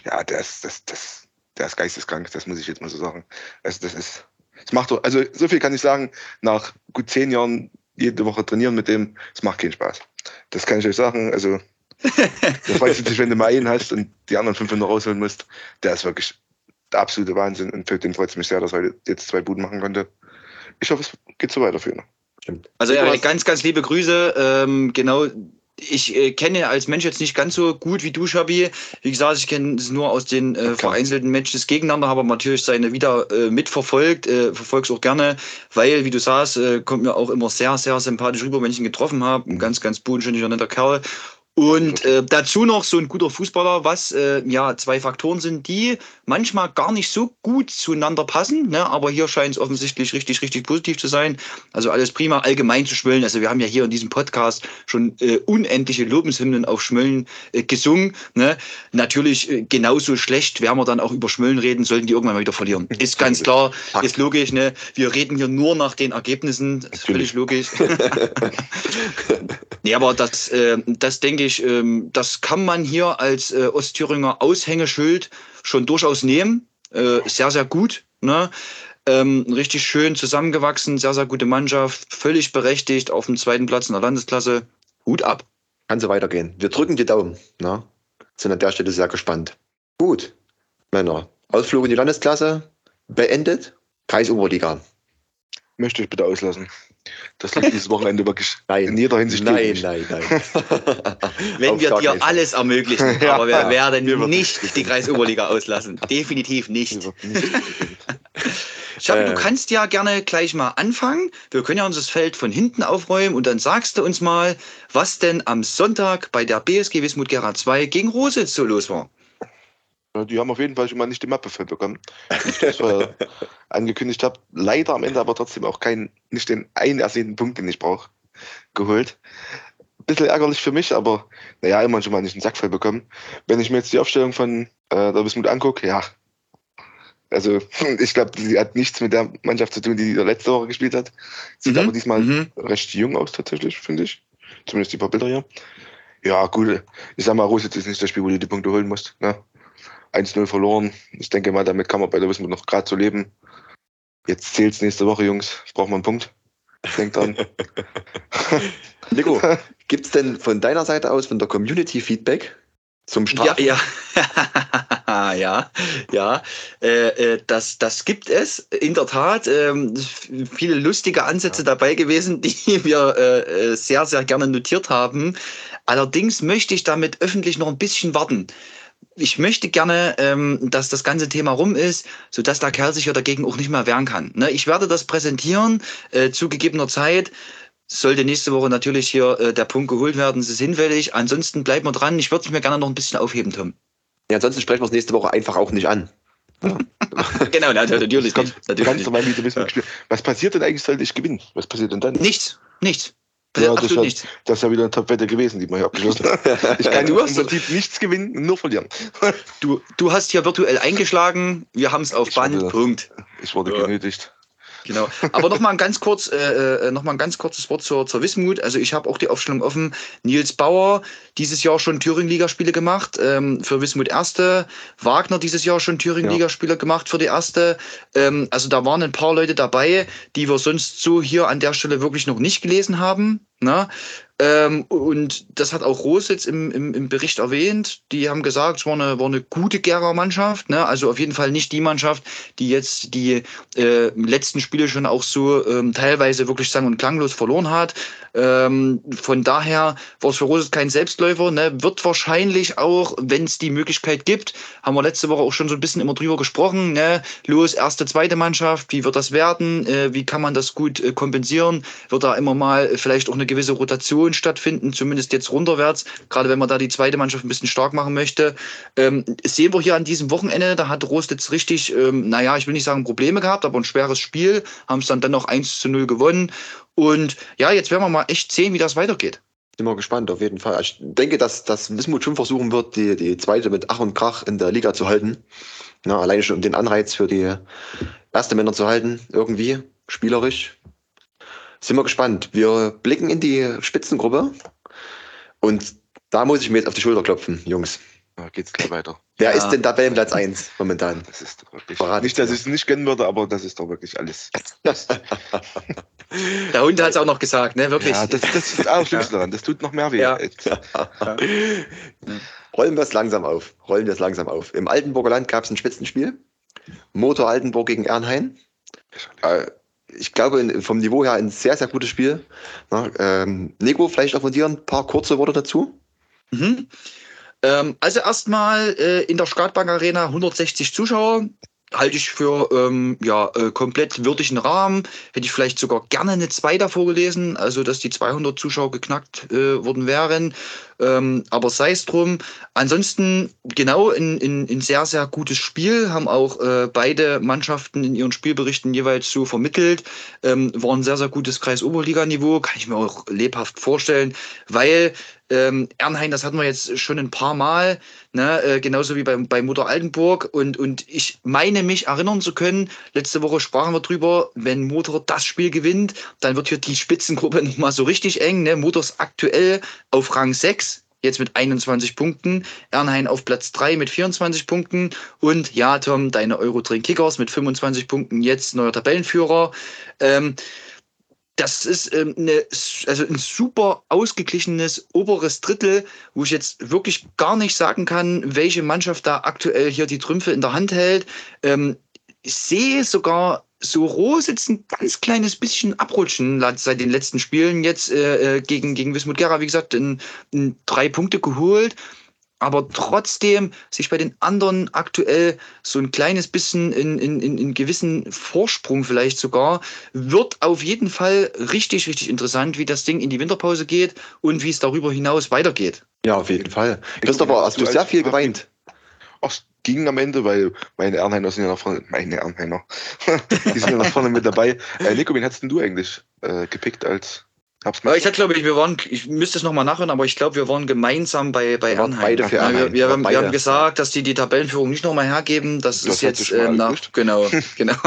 Ja, der ist, das, das, der ist geisteskrank, das muss ich jetzt mal so sagen. Also das ist, das macht doch, also so viel kann ich sagen, nach gut zehn Jahren jede Woche trainieren mit dem, es macht keinen Spaß. Das kann ich euch sagen. Also das weißt du nicht, wenn du mal einen hast und die anderen 500 rausholen musst. Der ist wirklich der absolute Wahnsinn und für den freut es mich sehr, dass er jetzt zwei Buden machen konnte. Ich hoffe, es geht so weiter für ihn. Also ja, ganz, ganz liebe Grüße. Ähm, genau, ich äh, kenne als Mensch jetzt nicht ganz so gut wie du, Schabi. Wie gesagt, ich kenne es nur aus den äh, vereinzelten Matches gegeneinander, habe natürlich seine wieder äh, mitverfolgt, äh, verfolge es auch gerne, weil, wie du sagst, äh, kommt mir auch immer sehr, sehr sympathisch rüber, wenn ich ihn getroffen habe. Ein ganz, ganz bodenständiger, netter Kerl. Und äh, dazu noch so ein guter Fußballer, was äh, ja zwei Faktoren sind, die manchmal gar nicht so gut zueinander passen, ne? aber hier scheint es offensichtlich richtig, richtig positiv zu sein. Also alles prima, allgemein zu Schmöllen. Also wir haben ja hier in diesem Podcast schon äh, unendliche Lobeshymnen auf Schmöllen äh, gesungen. Ne? Natürlich äh, genauso schlecht werden wir dann auch über Schmöllen reden, sollten die irgendwann mal wieder verlieren. Ist ganz klar, ist logisch. Ne? Wir reden hier nur nach den Ergebnissen, ist völlig logisch. [LAUGHS] [LAUGHS] nee, aber das, äh, das denke ich, ähm, das kann man hier als äh, Ostthüringer Aushängeschild schon durchaus nehmen. Äh, sehr, sehr gut. Ne? Ähm, richtig schön zusammengewachsen, sehr, sehr gute Mannschaft, völlig berechtigt auf dem zweiten Platz in der Landesklasse. Hut ab. Kann so weitergehen. Wir drücken die Daumen. Ne? Sind an der Stelle sehr gespannt. Gut, Männer. Ausflug in die Landesklasse beendet. Kreisoberliga. Möchte ich bitte auslassen. Das liegt dieses Wochenende wirklich [LAUGHS] nein, in jeder Hinsicht. Nein, nein, nein. [LAUGHS] Wenn wir dir alles ermöglichen, [LAUGHS] ja, aber wir werden wir nicht die Kreisoberliga auslassen. Definitiv nicht. Schabi, äh, du kannst ja gerne gleich mal anfangen. Wir können ja uns das Feld von hinten aufräumen und dann sagst du uns mal, was denn am Sonntag bei der BSG Wismut Gera 2 gegen Rositz so los war. Die haben auf jeden Fall schon mal nicht die Mappe voll bekommen, wie ich das [LAUGHS] angekündigt habe. Leider am Ende aber trotzdem auch keinen, nicht den einen ersehnten Punkt, den ich brauche, geholt. Bisschen ärgerlich für mich, aber naja, immer schon mal nicht einen Sack voll bekommen. Wenn ich mir jetzt die Aufstellung von äh, der Wismut angucke, ja. Also [LAUGHS] ich glaube, sie hat nichts mit der Mannschaft zu tun, die, die letzte Woche gespielt hat. Sieht mhm. aber diesmal mhm. recht jung aus tatsächlich, finde ich. Zumindest die paar Bilder hier. Ja, gut. Ich sag mal, Rositz ist nicht das Spiel, wo du die Punkte holen musst. Ne? 1-0 verloren. Ich denke mal, damit kann man bei der Wismut noch gerade so leben. Jetzt zählt es nächste Woche, Jungs. Braucht man einen Punkt. Denkt dran. [LAUGHS] Nico, gibt es denn von deiner Seite aus, von der Community Feedback zum Start? Ja, ja. [LAUGHS] ja, ja. Äh, äh, das, das gibt es in der Tat. Ähm, viele lustige Ansätze dabei gewesen, [LAUGHS] die wir äh, äh, sehr, sehr gerne notiert haben. Allerdings möchte ich damit öffentlich noch ein bisschen warten ich möchte gerne, ähm, dass das ganze Thema rum ist, sodass der Kerl sich ja dagegen auch nicht mehr wehren kann. Ne? Ich werde das präsentieren äh, zu gegebener Zeit. Sollte nächste Woche natürlich hier äh, der Punkt geholt werden, es ist hinfällig. Ansonsten bleiben wir dran. Ich würde es mir gerne noch ein bisschen aufheben, Tom. Ja, ansonsten sprechen wir es nächste Woche einfach auch nicht an. [LAUGHS] Ja. genau, natürlich. Du was passiert denn eigentlich, sollte ich gewinnen? Was passiert denn dann? Nichts, nichts. Ja, das, hat, das ist ja wieder eine Top-Wette gewesen, die man hier abgeschlossen hat. [LAUGHS] Ich kann du hast im Prinzip nichts gewinnen, nur verlieren. Du, du hast hier virtuell eingeschlagen, wir haben es auf Band, Punkt. Ich wurde ja. genötigt. Genau. Aber nochmal ein ganz kurz, äh, äh, noch mal ein ganz kurzes Wort zur, zur Wismut. Also ich habe auch die Aufstellung offen. Nils Bauer, dieses Jahr schon Thüringen-Ligaspiele gemacht ähm, für Wismut Erste. Wagner dieses Jahr schon Thüringen-Ligaspiele ja. gemacht für die Erste. Ähm, also da waren ein paar Leute dabei, die wir sonst so hier an der Stelle wirklich noch nicht gelesen haben. Na? Ähm, und das hat auch Rose jetzt im, im, im Bericht erwähnt. Die haben gesagt, es war eine, war eine gute Gera Mannschaft. Ne? Also auf jeden Fall nicht die Mannschaft, die jetzt die äh, letzten Spiele schon auch so ähm, teilweise wirklich sang- und klanglos verloren hat. Ähm, von daher war es für Rose kein Selbstläufer. Ne? Wird wahrscheinlich auch, wenn es die Möglichkeit gibt, haben wir letzte Woche auch schon so ein bisschen immer drüber gesprochen. Ne? Los, erste, zweite Mannschaft, wie wird das werden? Äh, wie kann man das gut äh, kompensieren? Wird da immer mal vielleicht auch eine gewisse Rotation stattfinden, zumindest jetzt runterwärts, gerade wenn man da die zweite Mannschaft ein bisschen stark machen möchte. Ähm, sehen wir hier an diesem Wochenende, da hat Rost jetzt richtig, ähm, naja, ich will nicht sagen Probleme gehabt, aber ein schweres Spiel, haben es dann dennoch 1 zu 0 gewonnen. Und ja, jetzt werden wir mal echt sehen, wie das weitergeht. Sind wir gespannt, auf jeden Fall. Ich denke, dass, dass Wismut schon versuchen wird, die, die zweite mit Ach und Krach in der Liga zu halten. Na, alleine schon um den Anreiz für die erste Männer zu halten, irgendwie, spielerisch. Sind wir gespannt. Wir blicken in die Spitzengruppe und da muss ich mir jetzt auf die Schulter klopfen, Jungs. Da geht's gleich weiter. Wer Ja. ist denn Tabellenplatz 1 momentan? Das ist doch wirklich. Verraten nicht, dass ich es nicht gönnen würde, aber das ist doch wirklich alles. [LAUGHS] Der Hund hat es auch noch gesagt, ne? Wirklich. Ja, das, das ist das Allerschlimmste daran. Das tut noch mehr weh. Ja. Rollen wir es langsam auf. Rollen wir es langsam auf. Im Altenburger Land gab es ein Spitzenspiel. Motor Altenburg gegen Ernhain. Äh, ich glaube, vom Niveau her ein sehr, sehr gutes Spiel. Na, ähm, Nico, vielleicht auch von dir ein paar kurze Worte dazu. Mhm. Ähm, also erstmal äh, in der Startbank Arena 160 Zuschauer. Halte ich für ähm, ja, äh, komplett würdigen Rahmen. Hätte ich vielleicht sogar gerne eine 2 davor gelesen, also dass die 200 Zuschauer geknackt äh, worden wären. Ähm, aber sei es drum. Ansonsten genau ein, sehr, sehr gutes Spiel. Haben auch äh, beide Mannschaften in ihren Spielberichten jeweils so vermittelt. Ähm, war ein sehr, sehr gutes Kreis-Oberliga-Niveau. Kann ich mir auch lebhaft vorstellen, weil ähm, Ernhain, das hatten wir jetzt schon ein paar Mal, ne? äh, genauso wie bei, bei Mutter Altenburg. Und, und ich meine mich erinnern zu können, letzte Woche sprachen wir drüber, wenn Motor das Spiel gewinnt, dann wird hier die Spitzengruppe [LAUGHS] nochmal so richtig eng. Ne? Motor ist aktuell auf Rang 6, jetzt mit 21 Punkten. Ernhain auf Platz 3 mit 24 Punkten. Und ja, Tom, deine Euro-Train Kickers mit 25 Punkten, jetzt neuer Tabellenführer. Ähm, das ist ähm, eine, also ein super ausgeglichenes oberes Drittel, wo ich jetzt wirklich gar nicht sagen kann, welche Mannschaft da aktuell hier die Trümpfe in der Hand hält. Ähm, ich sehe sogar so Roh jetzt ein ganz kleines bisschen abrutschen seit den letzten Spielen. Jetzt äh, äh, gegen, gegen Wismut Gera, wie gesagt, in, in drei Punkte geholt aber trotzdem sich bei den anderen aktuell so ein kleines bisschen in, in, in, in gewissen Vorsprung vielleicht sogar, wird auf jeden Fall richtig, richtig interessant, wie das Ding in die Winterpause geht und wie es darüber hinaus weitergeht. Ja, auf jeden Fall. Christopher, hast du sehr viel geweint? Ach, es ging am Ende, weil meine Ernheiner sind ja nach vorne, meine Ernheiner, [LAUGHS] die sind ja nach vorne mit dabei. Äh, Nico, wen hättest denn du eigentlich äh, gepickt als Hab's Ja, ich hatte, glaube ich, wir waren, ich müsste es nochmal nachhören, aber ich glaube, wir waren gemeinsam bei, bei Ernheim. beide für Ja, Ernheim. wir, wir, haben, waren wir haben beide. gesagt, dass die die Tabellenführung nicht nochmal hergeben. Das, Das ist jetzt äh, nach, genau, [LAUGHS] genau. [LAUGHS]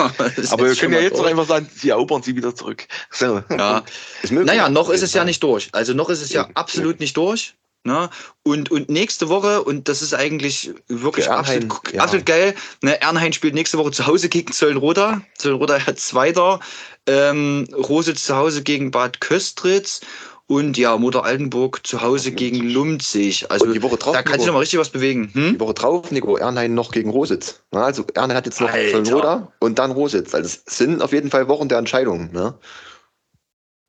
Aber wir können ja jetzt doch durch. einfach sagen, sie erobern sie wieder zurück. [LAUGHS] So. Ja. Naja, noch ist es ja nicht durch. Also noch ist es ja Eben, absolut nicht durch. Ne? Und, und nächste Woche, und das ist eigentlich wirklich Ernheim, absolut, ja. absolut geil, ne? Ernheim spielt nächste Woche zu Hause gegen Zöllenroda. Zöllenroda [LAUGHS] hat Zweiter. Ähm, Rose zu Hause gegen Bad Köstritz. Und ja, Mutter Altenburg zu Hause Ach, gegen Lumzig. Also Und die Woche drauf, da kann sich Nico, noch mal richtig was bewegen. Hm? die Woche drauf, Nico, Ernheim noch gegen Rositz. Na, also Ernheim hat jetzt noch Alter. Zollenroda und dann Rositz. Also es sind auf jeden Fall Wochen der Entscheidung. Ne?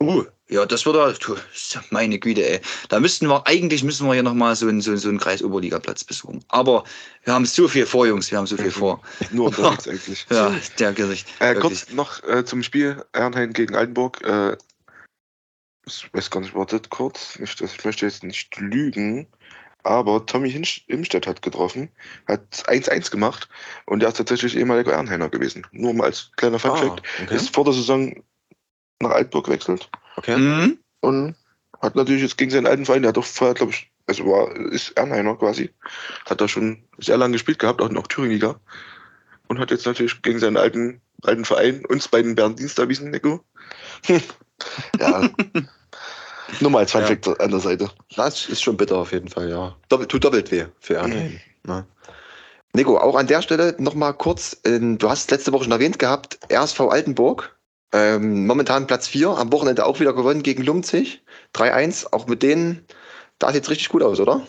Uh, ja, das wird er, du, meine Güte, ey. Da müssten wir, eigentlich müssen wir hier nochmal so einen, so, so einen Kreis-Oberliga-Platz besuchen. Aber wir haben so viel vor, Jungs, wir haben so viel vor. [LAUGHS] Nur [LAUGHS] unterwegs eigentlich. Ja, der Gesicht. Äh, kurz noch äh, zum Spiel Ernheim gegen Altenburg. Äh, ich weiß gar nicht, wartet kurz. Dass ich möchte jetzt nicht lügen. Aber Tommy Hinsch Imstedt hat getroffen, hat 1-1 gemacht und der ist tatsächlich ehemaliger Ernheiner gewesen. Nur mal als kleiner Fun Fact. Ah, okay. Ist vor der Saison nach Altenburg gewechselt okay. Mhm. und hat natürlich jetzt gegen seinen alten Verein, der hat doch vorher, glaube ich, also war, ist Ernheiner quasi, hat da schon sehr lange gespielt gehabt, auch noch Thüringiger und hat jetzt natürlich gegen seinen alten, alten Verein uns beiden Bernd Dienst erwiesen, Nico. [LAUGHS] ja. Nur mal als Fun Ja. Fact an der Seite. Das ist schon bitter auf jeden Fall, ja. Doppelt, tut doppelt weh für Ernheim. Mhm. Nico, auch an der Stelle nochmal kurz, ähm, du hast letzte Woche schon erwähnt gehabt, RSV Altenburg Ähm, momentan Platz 4, am Wochenende auch wieder gewonnen gegen Lumzig. 3-1, auch mit denen, da sieht es richtig gut aus, oder?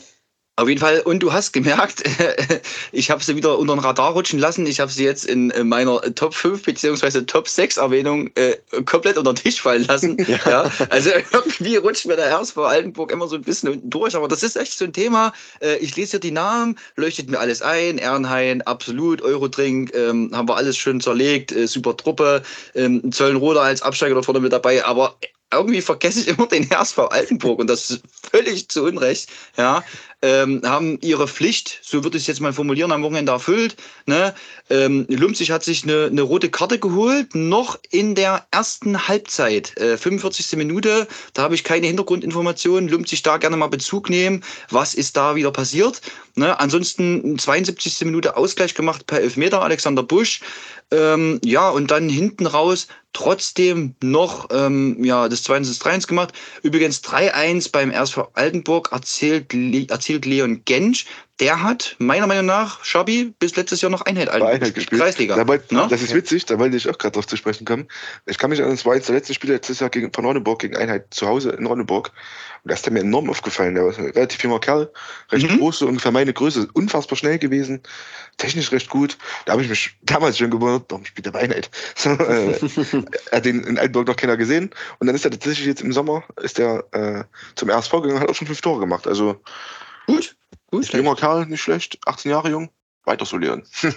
Auf jeden Fall. Und du hast gemerkt, [LAUGHS] ich habe sie wieder unter den Radar rutschen lassen. Ich habe sie jetzt in meiner Top 5 bzw. Top 6 Erwähnung äh, komplett unter den Tisch fallen lassen. [LAUGHS] Ja. ja. Also [LAUGHS] irgendwie rutscht mir der RSV Altenburg immer so ein bisschen unten durch. Aber das ist echt so ein Thema. Äh, ich lese hier die Namen, leuchtet mir alles ein. Ehrenhain, absolut. Eurodrink, ähm, haben wir alles schön zerlegt. Äh, super Truppe. Ähm, Zöllenroder als Absteiger da vorne mit dabei. Aber irgendwie vergesse ich immer den HSV Altenburg und das ist völlig zu Unrecht. Ja, ähm, haben ihre Pflicht, so würde ich es jetzt mal formulieren, am Wochenende erfüllt. Ne? Ähm, Lumzig hat sich eine, eine, rote Karte geholt, noch in der ersten Halbzeit, äh, 45. Minute. Da habe ich keine Hintergrundinformationen. Lumzig da gerne mal Bezug nehmen. Was ist da wieder passiert? Ne? Ansonsten 72. Minute Ausgleich gemacht per Elfmeter, Alexander Busch. Ähm, ja, und dann hinten raus trotzdem noch ähm, ja, das 2 3 gemacht. Übrigens 3-1 beim RSV Altenburg erzählt, erzielt Leon Gensch. Der hat meiner Meinung nach, Schabi, bis letztes Jahr noch Einheit, Einheit gespielt. Kreisliga. Da wollt, ne? Das ist witzig, da wollte ich auch gerade drauf zu sprechen kommen. Ich kann mich erinnern, es war jetzt der letzte Spiel letztes Jahr gegen, von Ronneburg gegen Einheit zu Hause in Ronneburg. Und da ist der mir enorm aufgefallen. Der war ein relativ junger Kerl, recht mhm. groß, so ungefähr meine Größe, unfassbar schnell gewesen, technisch recht gut. Da habe ich mich [LAUGHS] damals schon gewundert, warum spielt der bei Einheit? [LAUGHS] So, äh, er hat den in Altenburg noch keiner gesehen. Und dann ist er tatsächlich jetzt im Sommer ist er äh, zum RSV gegangen, hat auch schon fünf Tore gemacht. Also gut, gut. Junger Kerl, nicht schlecht, 18 Jahre jung, weiter so lernen. [LAUGHS]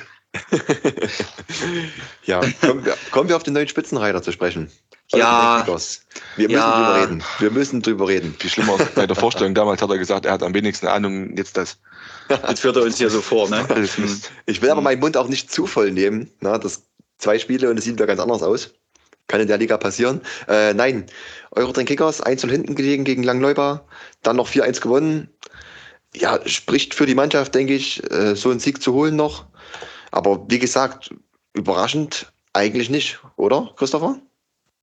ja, [LAUGHS] kommen wir, kommen wir auf den neuen Spitzenreiter zu sprechen. Ja. Wir müssen ja. drüber reden. Wir müssen drüber reden. Viel schlimmer bei der Vorstellung damals hat er gesagt, er hat am wenigsten Ahnung, jetzt das. [LAUGHS] Jetzt führt er uns hier so vor, ne? Ich will aber meinen Mund auch nicht zu voll nehmen. Na, das zwei Spiele und es sieht wieder ganz anders aus. Kann in der Liga passieren. Äh, nein, Eurotrain Kickers 1 hinten gelegen gegen Langleuber, dann noch 4-1 gewonnen. Ja, spricht für die Mannschaft, denke ich, äh, so einen Sieg zu holen noch. Aber wie gesagt, überraschend eigentlich nicht, oder, Christopher?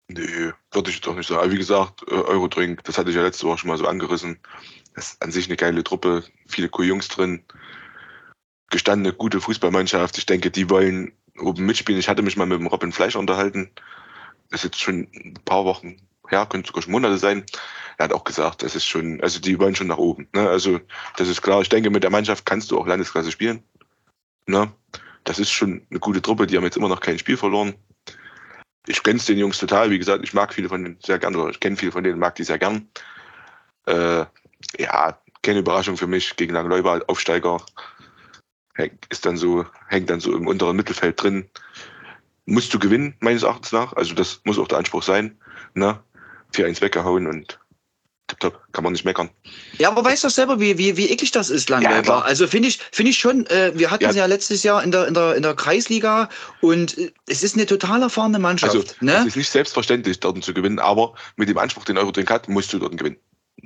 Nee, würde ich doch nicht sagen. Wie gesagt, äh, Eurodrink, das hatte ich ja letzte Woche schon mal so angerissen. Das ist an sich eine geile Truppe, viele coole Jungs drin, gestandene, gute Fußballmannschaft. Ich denke, die wollen oben mitspielen. Ich hatte mich mal mit dem Robin Fleisch unterhalten. Das ist jetzt schon ein paar Wochen her, könnte sogar schon Monate sein. Er hat auch gesagt, es ist schon, also die wollen schon nach oben. Ne? Also das ist klar. Ich denke, mit der Mannschaft kannst du auch Landesklasse spielen. Ne? Das ist schon eine gute Truppe. Die haben jetzt immer noch kein Spiel verloren ich kenne den Jungs total. Wie gesagt, ich mag viele von denen sehr gern oder ich kenne viele von denen, mag die sehr gern. Äh, ja, keine Überraschung für mich gegen Langleuber, Aufsteiger. Ist dann so, hängt dann so im unteren Mittelfeld drin. Musst du gewinnen, meines Erachtens nach. Also das muss auch der Anspruch sein. Ne? 4-1 weggehauen und tipptopp, kann man nicht meckern. Ja, aber weißt du selber, wie, wie, wie eklig das ist, Langweiber? Ja, also finde ich, finde ich schon, äh, wir hatten ja. sie ja letztes Jahr in der, in der, in der Kreisliga und äh, es ist eine total erfahrene Mannschaft. Also, ne? Es ist nicht selbstverständlich, dort zu gewinnen, aber mit dem Anspruch, den Eurodrink hat, musst du dort gewinnen.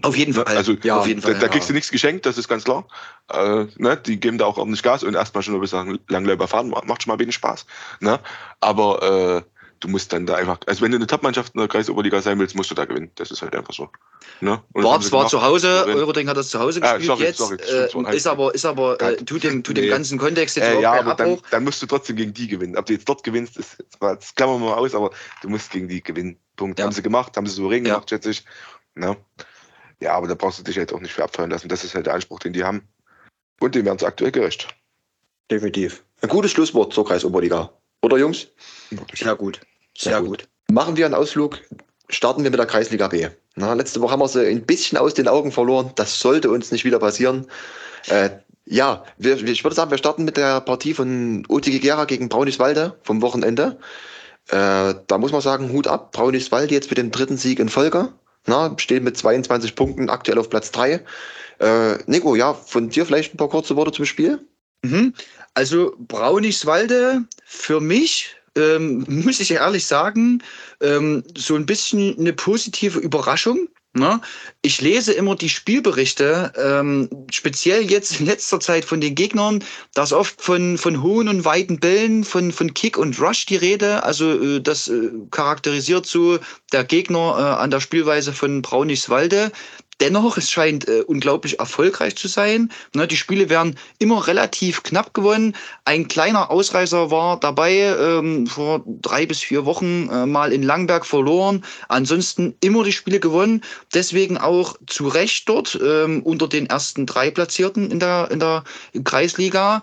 Auf jeden Fall. Also ja, auf jeden Fall, da, da kriegst du nichts geschenkt, das ist ganz klar. Äh, ne, die geben da auch ordentlich Gas und erstmal schon ein bisschen Langläufer fahren, macht schon mal wenig Spaß. Ne? Aber äh, du musst dann da einfach, also wenn du eine Top-Mannschaft in der Kreisoberliga sein willst, musst du da gewinnen. Das ist halt einfach so. Ne? War zwar zu Hause, Euroding hat das zu Hause gespielt ah, sorry, jetzt, sorry, äh, ist aber, ist aber äh, tut dem, tut nee. dem ganzen Kontext jetzt äh, Ja, aber dann, dann, musst du trotzdem gegen die gewinnen. Ob du jetzt dort gewinnst, ist, das klammern wir mal aus, aber du musst gegen die gewinnen. Punkt. Ja. Haben sie gemacht, haben sie souverän ja. gemacht, schätze ich. Ne? Ja, aber da brauchst du dich halt auch nicht für abfallen lassen. Das ist halt der Anspruch, den die haben. Und dem werden sie aktuell gerecht. Definitiv. Ein gutes Schlusswort zur Kreisoberliga. Oder Jungs? Sehr gut. Sehr, Sehr gut. gut. Machen wir einen Ausflug. Starten wir mit der Kreisliga B. Na, letzte Woche haben wir sie ein bisschen aus den Augen verloren. Das sollte uns nicht wieder passieren. Äh, ja, wir, ich würde sagen, wir starten mit der Partie von OTG Gera gegen Brauniswalde vom Wochenende. Äh, da muss man sagen, Hut ab. Brauniswalde jetzt mit dem dritten Sieg in Folge. Na, steht mit 22 Punkten aktuell auf Platz 3. Äh, Nico, ja, von dir vielleicht ein paar kurze Worte zum Spiel? Mhm. Also Brauniswalde für mich ähm, [LAUGHS] muss ich ehrlich sagen, ähm, so ein bisschen eine positive Überraschung. Ne? Ich lese immer die Spielberichte, ähm, speziell jetzt in letzter Zeit von den Gegnern, da ist oft von, von hohen und weiten Bällen, von, von Kick und Rush die Rede. Also äh, das äh, charakterisiert so der Gegner äh, an der Spielweise von Braunichswalde Dennoch, es scheint äh, unglaublich erfolgreich zu sein. Ne, die Spiele werden immer relativ knapp gewonnen. Ein kleiner Ausreißer war dabei, ähm, vor drei bis vier Wochen äh, mal in Langberg verloren. Ansonsten immer die Spiele gewonnen. Deswegen auch zu Recht dort ähm, unter den ersten drei Platzierten in der, in der Kreisliga.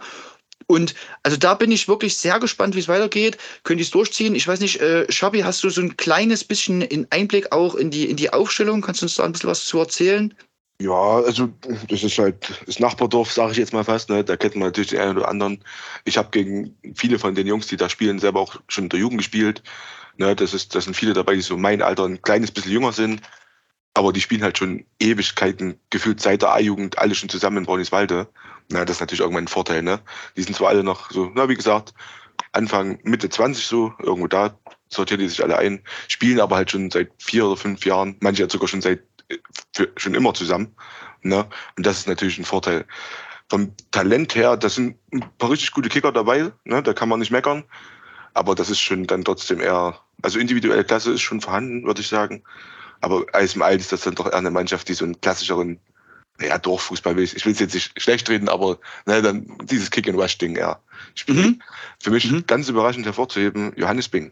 Und also da bin ich wirklich sehr gespannt, wie es weitergeht. Könnt ihr es durchziehen? Ich weiß nicht, äh, Schabi, hast du so ein kleines bisschen in Einblick auch in die, in die Aufstellung? Kannst du uns da ein bisschen was zu erzählen? Ja, also das ist halt das Nachbardorf, sage ich jetzt mal fast. Ne? Da kennt man natürlich den einen oder anderen. Ich habe gegen viele von den Jungs, die da spielen, selber auch schon in der Jugend gespielt. Ne? Das, ist, das sind viele dabei, die so mein Alter ein kleines bisschen jünger sind. Aber die spielen halt schon Ewigkeiten, gefühlt seit der A-Jugend, alle schon zusammen in Brauniswalde. Na, das ist natürlich irgendwann ein Vorteil, ne? Die sind zwar alle noch so, na, wie gesagt, Anfang, Mitte 20 so, irgendwo da sortieren die sich alle ein, spielen aber halt schon seit vier oder fünf Jahren, manche halt sogar schon seit, für, schon immer zusammen, ne? Und das ist natürlich ein Vorteil. Vom Talent her, da sind ein paar richtig gute Kicker dabei, ne? Da kann man nicht meckern. Aber das ist schon dann trotzdem eher, also individuelle Klasse ist schon vorhanden, würde ich sagen. Aber als im Alt ist das dann doch eher eine Mannschaft, die so einen klassischeren, naja, Dorffußball will ich, ich will es jetzt nicht schlecht reden, aber ne, dann dieses Kick-and-Rush-Ding eher spielt. Mhm. Für mich mhm. ganz überraschend hervorzuheben, Johannes Bing.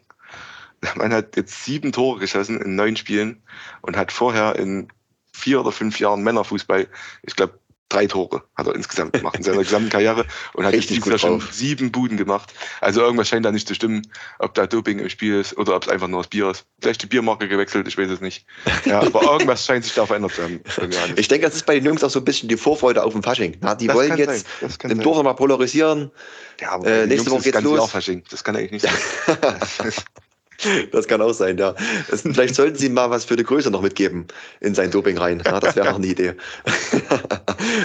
Der Mann hat jetzt sieben Tore geschossen in neun Spielen und hat vorher in vier oder fünf Jahren Männerfußball, ich glaube, drei Tore hat er insgesamt gemacht in seiner [LAUGHS] gesamten Karriere und hat Richtig jetzt schon sieben Buden gemacht. Also irgendwas scheint da nicht zu stimmen, ob da Doping im Spiel ist oder ob es einfach nur das Bier ist. Vielleicht die Biermarke gewechselt, ich weiß es nicht. Ja, aber [LAUGHS] irgendwas scheint sich da verändert zu haben. Ich denke, das ist bei den Jungs auch so ein bisschen die Vorfreude auf dem Fasching. Na, die das wollen jetzt im Dorf mal polarisieren. Ja, äh, nächste Woche geht's los. Das kann eigentlich nicht sein. [LAUGHS] Das kann auch sein, ja. Vielleicht sollten Sie mal was für die Größe noch mitgeben in sein Doping rein. Ja, das wäre noch eine Idee. [LAUGHS]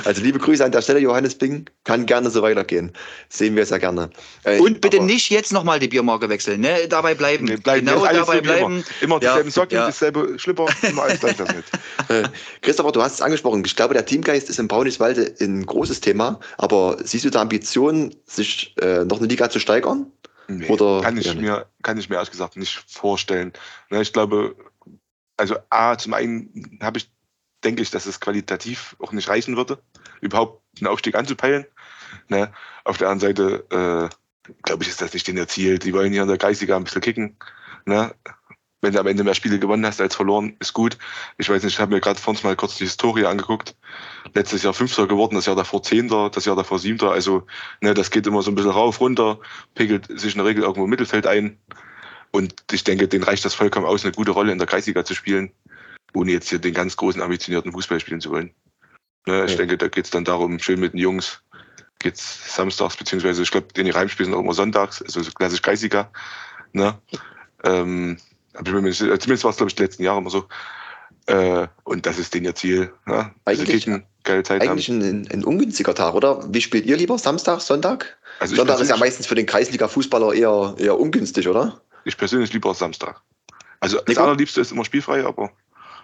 Also liebe Grüße an der Stelle, Johannes Bing. Kann gerne so weitergehen. Sehen wir sehr gerne. Äh, Und bitte nicht jetzt nochmal die Biermarke wechseln. Ne? Dabei bleiben. Nee, bleiben. Genau dabei bleiben. Immer, immer dieselben ja, Socken, ja. dieselbe Schlipper, immer alles gleich damit. [LAUGHS] Äh, Christopher, du hast es angesprochen. Ich glaube, der Teamgeist ist in Braunischwalde ein großes Thema. Aber siehst du da Ambitionen, sich äh, noch eine Liga zu steigern? Nee, Oder, kann, ich mir, kann ich mir ehrlich gesagt nicht vorstellen. Ne, ich glaube, also A, zum einen habe ich, denke ich, dass es qualitativ auch nicht reichen würde, überhaupt einen Aufstieg anzupeilen. Ne? Auf der anderen Seite, äh, glaube ich, ist das nicht den Ziel. Die wollen hier in der Kreisliga ein bisschen kicken. Ne? Wenn du am Ende mehr Spiele gewonnen hast als verloren, ist gut. Ich weiß nicht, ich habe mir gerade vorhin mal kurz die Historie angeguckt. Letztes Jahr Fünfter geworden, das Jahr davor Zehnter, das Jahr davor Siebter. Also ne, das geht immer so ein bisschen rauf, runter, pegelt sich in der Regel irgendwo im Mittelfeld ein. Und ich denke, denen reicht das vollkommen aus, eine gute Rolle in der Kreisliga zu spielen, ohne jetzt hier den ganz großen ambitionierten Fußball spielen zu wollen. Ne, ich ja. denke, da geht es dann darum, schön mit den Jungs, geht's samstags, beziehungsweise ich glaube, die Heimspiele sind auch immer sonntags, also so klassisch Kreisliga. Ne? Ähm, Zumindest war es, glaube ich, die letzten Jahre immer so. Äh, und das ist den ihr Ziel. Also eigentlich, geile Zeit eigentlich ein, ein, ungünstiger Tag, oder? Wie spielt ihr lieber? Samstag, Sonntag? Also Sonntag ist ja meistens für den Kreisliga-Fußballer eher, eher ungünstig, oder? Ich persönlich lieber Samstag. Also das allerliebste ist immer spielfrei, aber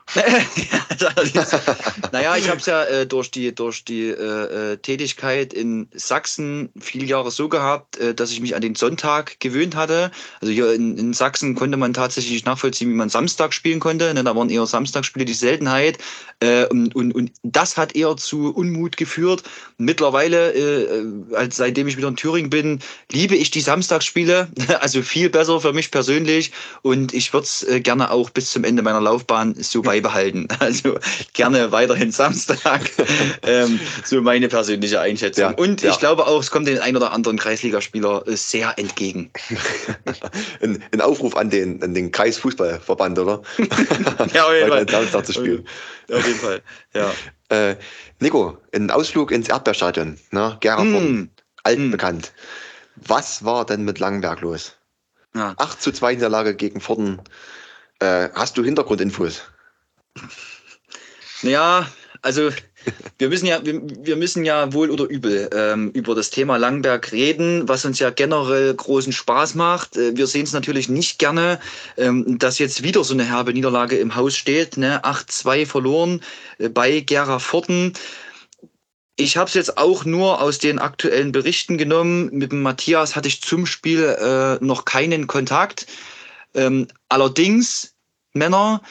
[LAUGHS] [LAUGHS] naja, ich habe es ja äh, durch die, durch die äh, äh, Tätigkeit in Sachsen viele Jahre so gehabt, äh, dass ich mich an den Sonntag gewöhnt hatte. Also hier in, in, Sachsen konnte man tatsächlich nachvollziehen, wie man Samstag spielen konnte. Ne? Da waren eher Samstagspiele die Seltenheit. Äh, und, und, und, das hat eher zu Unmut geführt. Mittlerweile, äh, als seitdem ich wieder in Thüringen bin, liebe ich die Samstagsspiele. [LAUGHS] Also viel besser für mich persönlich. Und ich würde es gerne auch bis zum Ende meiner Laufbahn so weit beibehalten. [LAUGHS] Also gerne weiterhin Samstag. [LAUGHS] ähm, so meine persönliche Einschätzung. Ja, Und ich ja. glaube auch, es kommt den ein oder anderen Kreisligaspieler äh, sehr entgegen. [LAUGHS] ein, ein, Aufruf an den, an den Kreisfußballverband, oder? ja, auf jeden Fall. Samstag zu spielen. Auf jeden Fall, ja. Äh, Nico, ein Ausflug ins Erdbeerstadion, ne? Gerhardvorden, mm. altbekannt. Mm. Was war denn mit Langenberg los? Ja. 8 zu 2 in der Lage gegen Vorden. Äh, hast du Hintergrundinfos? Ja, also wir müssen ja, wir, wir, müssen ja wohl oder übel ähm, über das Thema Langberg reden, was uns ja generell großen Spaß macht. Äh, wir sehen es natürlich nicht gerne, ähm, dass jetzt wieder so eine herbe Niederlage im Haus steht. Ne? 8-2 verloren äh, bei Gera Forten. Ich habe es jetzt auch nur aus den aktuellen Berichten genommen. Mit dem Matthias hatte ich zum Spiel äh, noch keinen Kontakt. Ähm, allerdings, Männer,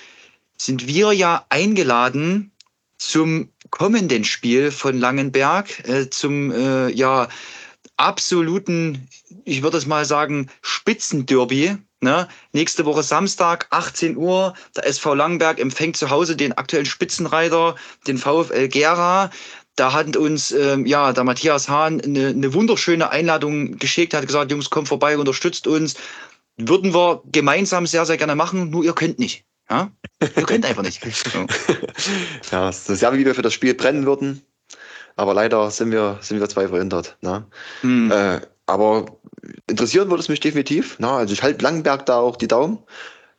sind wir ja eingeladen, zum kommenden Spiel von Langenberg, äh, zum äh, ja, absoluten, ich würde es mal sagen, Spitzenderby. Ne? Nächste Woche Samstag, 18 Uhr, der SV Langenberg empfängt zu Hause den aktuellen Spitzenreiter, den VfL Gera. Da hat uns ähm, ja der Matthias Hahn eine, eine wunderschöne Einladung geschickt, hat gesagt, Jungs, kommt vorbei, unterstützt uns. Würden wir gemeinsam sehr, sehr gerne machen, nur ihr könnt nicht. Ja? Ihr könnt einfach nicht. [LAUGHS] So. Ja, es ist ja, wie wir für das Spiel brennen würden. Aber leider sind wir, sind wir zwei verhindert. Ne? Hm. Äh, aber interessieren würde es mich definitiv. Na, also ich halte Langenberg da auch die Daumen,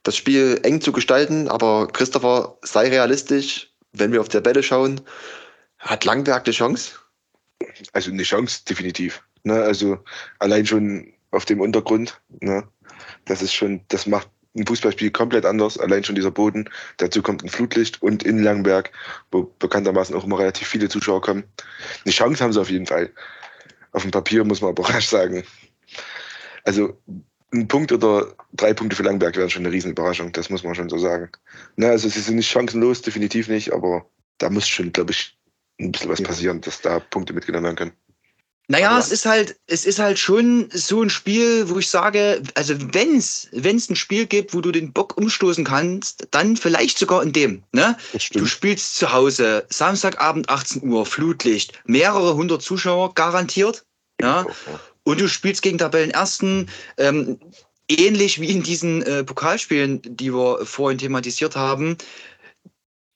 das Spiel eng zu gestalten. Aber Christopher, sei realistisch, wenn wir auf der Bälle schauen, hat Langenberg eine Chance? Also eine Chance, definitiv. Ne? Also allein schon auf dem Untergrund. Ne? Das ist schon, das macht ein Fußballspiel komplett anders. Allein schon dieser Boden. Dazu kommt ein Flutlicht und in Langenberg, wo bekanntermaßen auch immer relativ viele Zuschauer kommen. Eine Chance haben sie auf jeden Fall. Auf dem Papier muss man aber [LAUGHS] rasch sagen. Also ein Punkt oder drei Punkte für Langenberg wären schon eine Riesenüberraschung. Das muss man schon so sagen. Ne, also sie sind nicht chancenlos, definitiv nicht, aber da muss schon, glaube ich, ein bisschen was passieren, dass da Punkte mitgenommen werden können. Naja, Aber- es ist halt, es ist halt schon so ein Spiel, wo ich sage, also wenn's, wenn's ein Spiel gibt, wo du den Bock umstoßen kannst, dann vielleicht sogar in dem, ne? Du spielst zu Hause, Samstagabend 18 Uhr, Flutlicht, mehrere hundert Zuschauer garantiert, ja? Und du spielst gegen Tabellenersten, ähm, ähnlich wie in diesen äh, Pokalspielen, die wir vorhin thematisiert haben.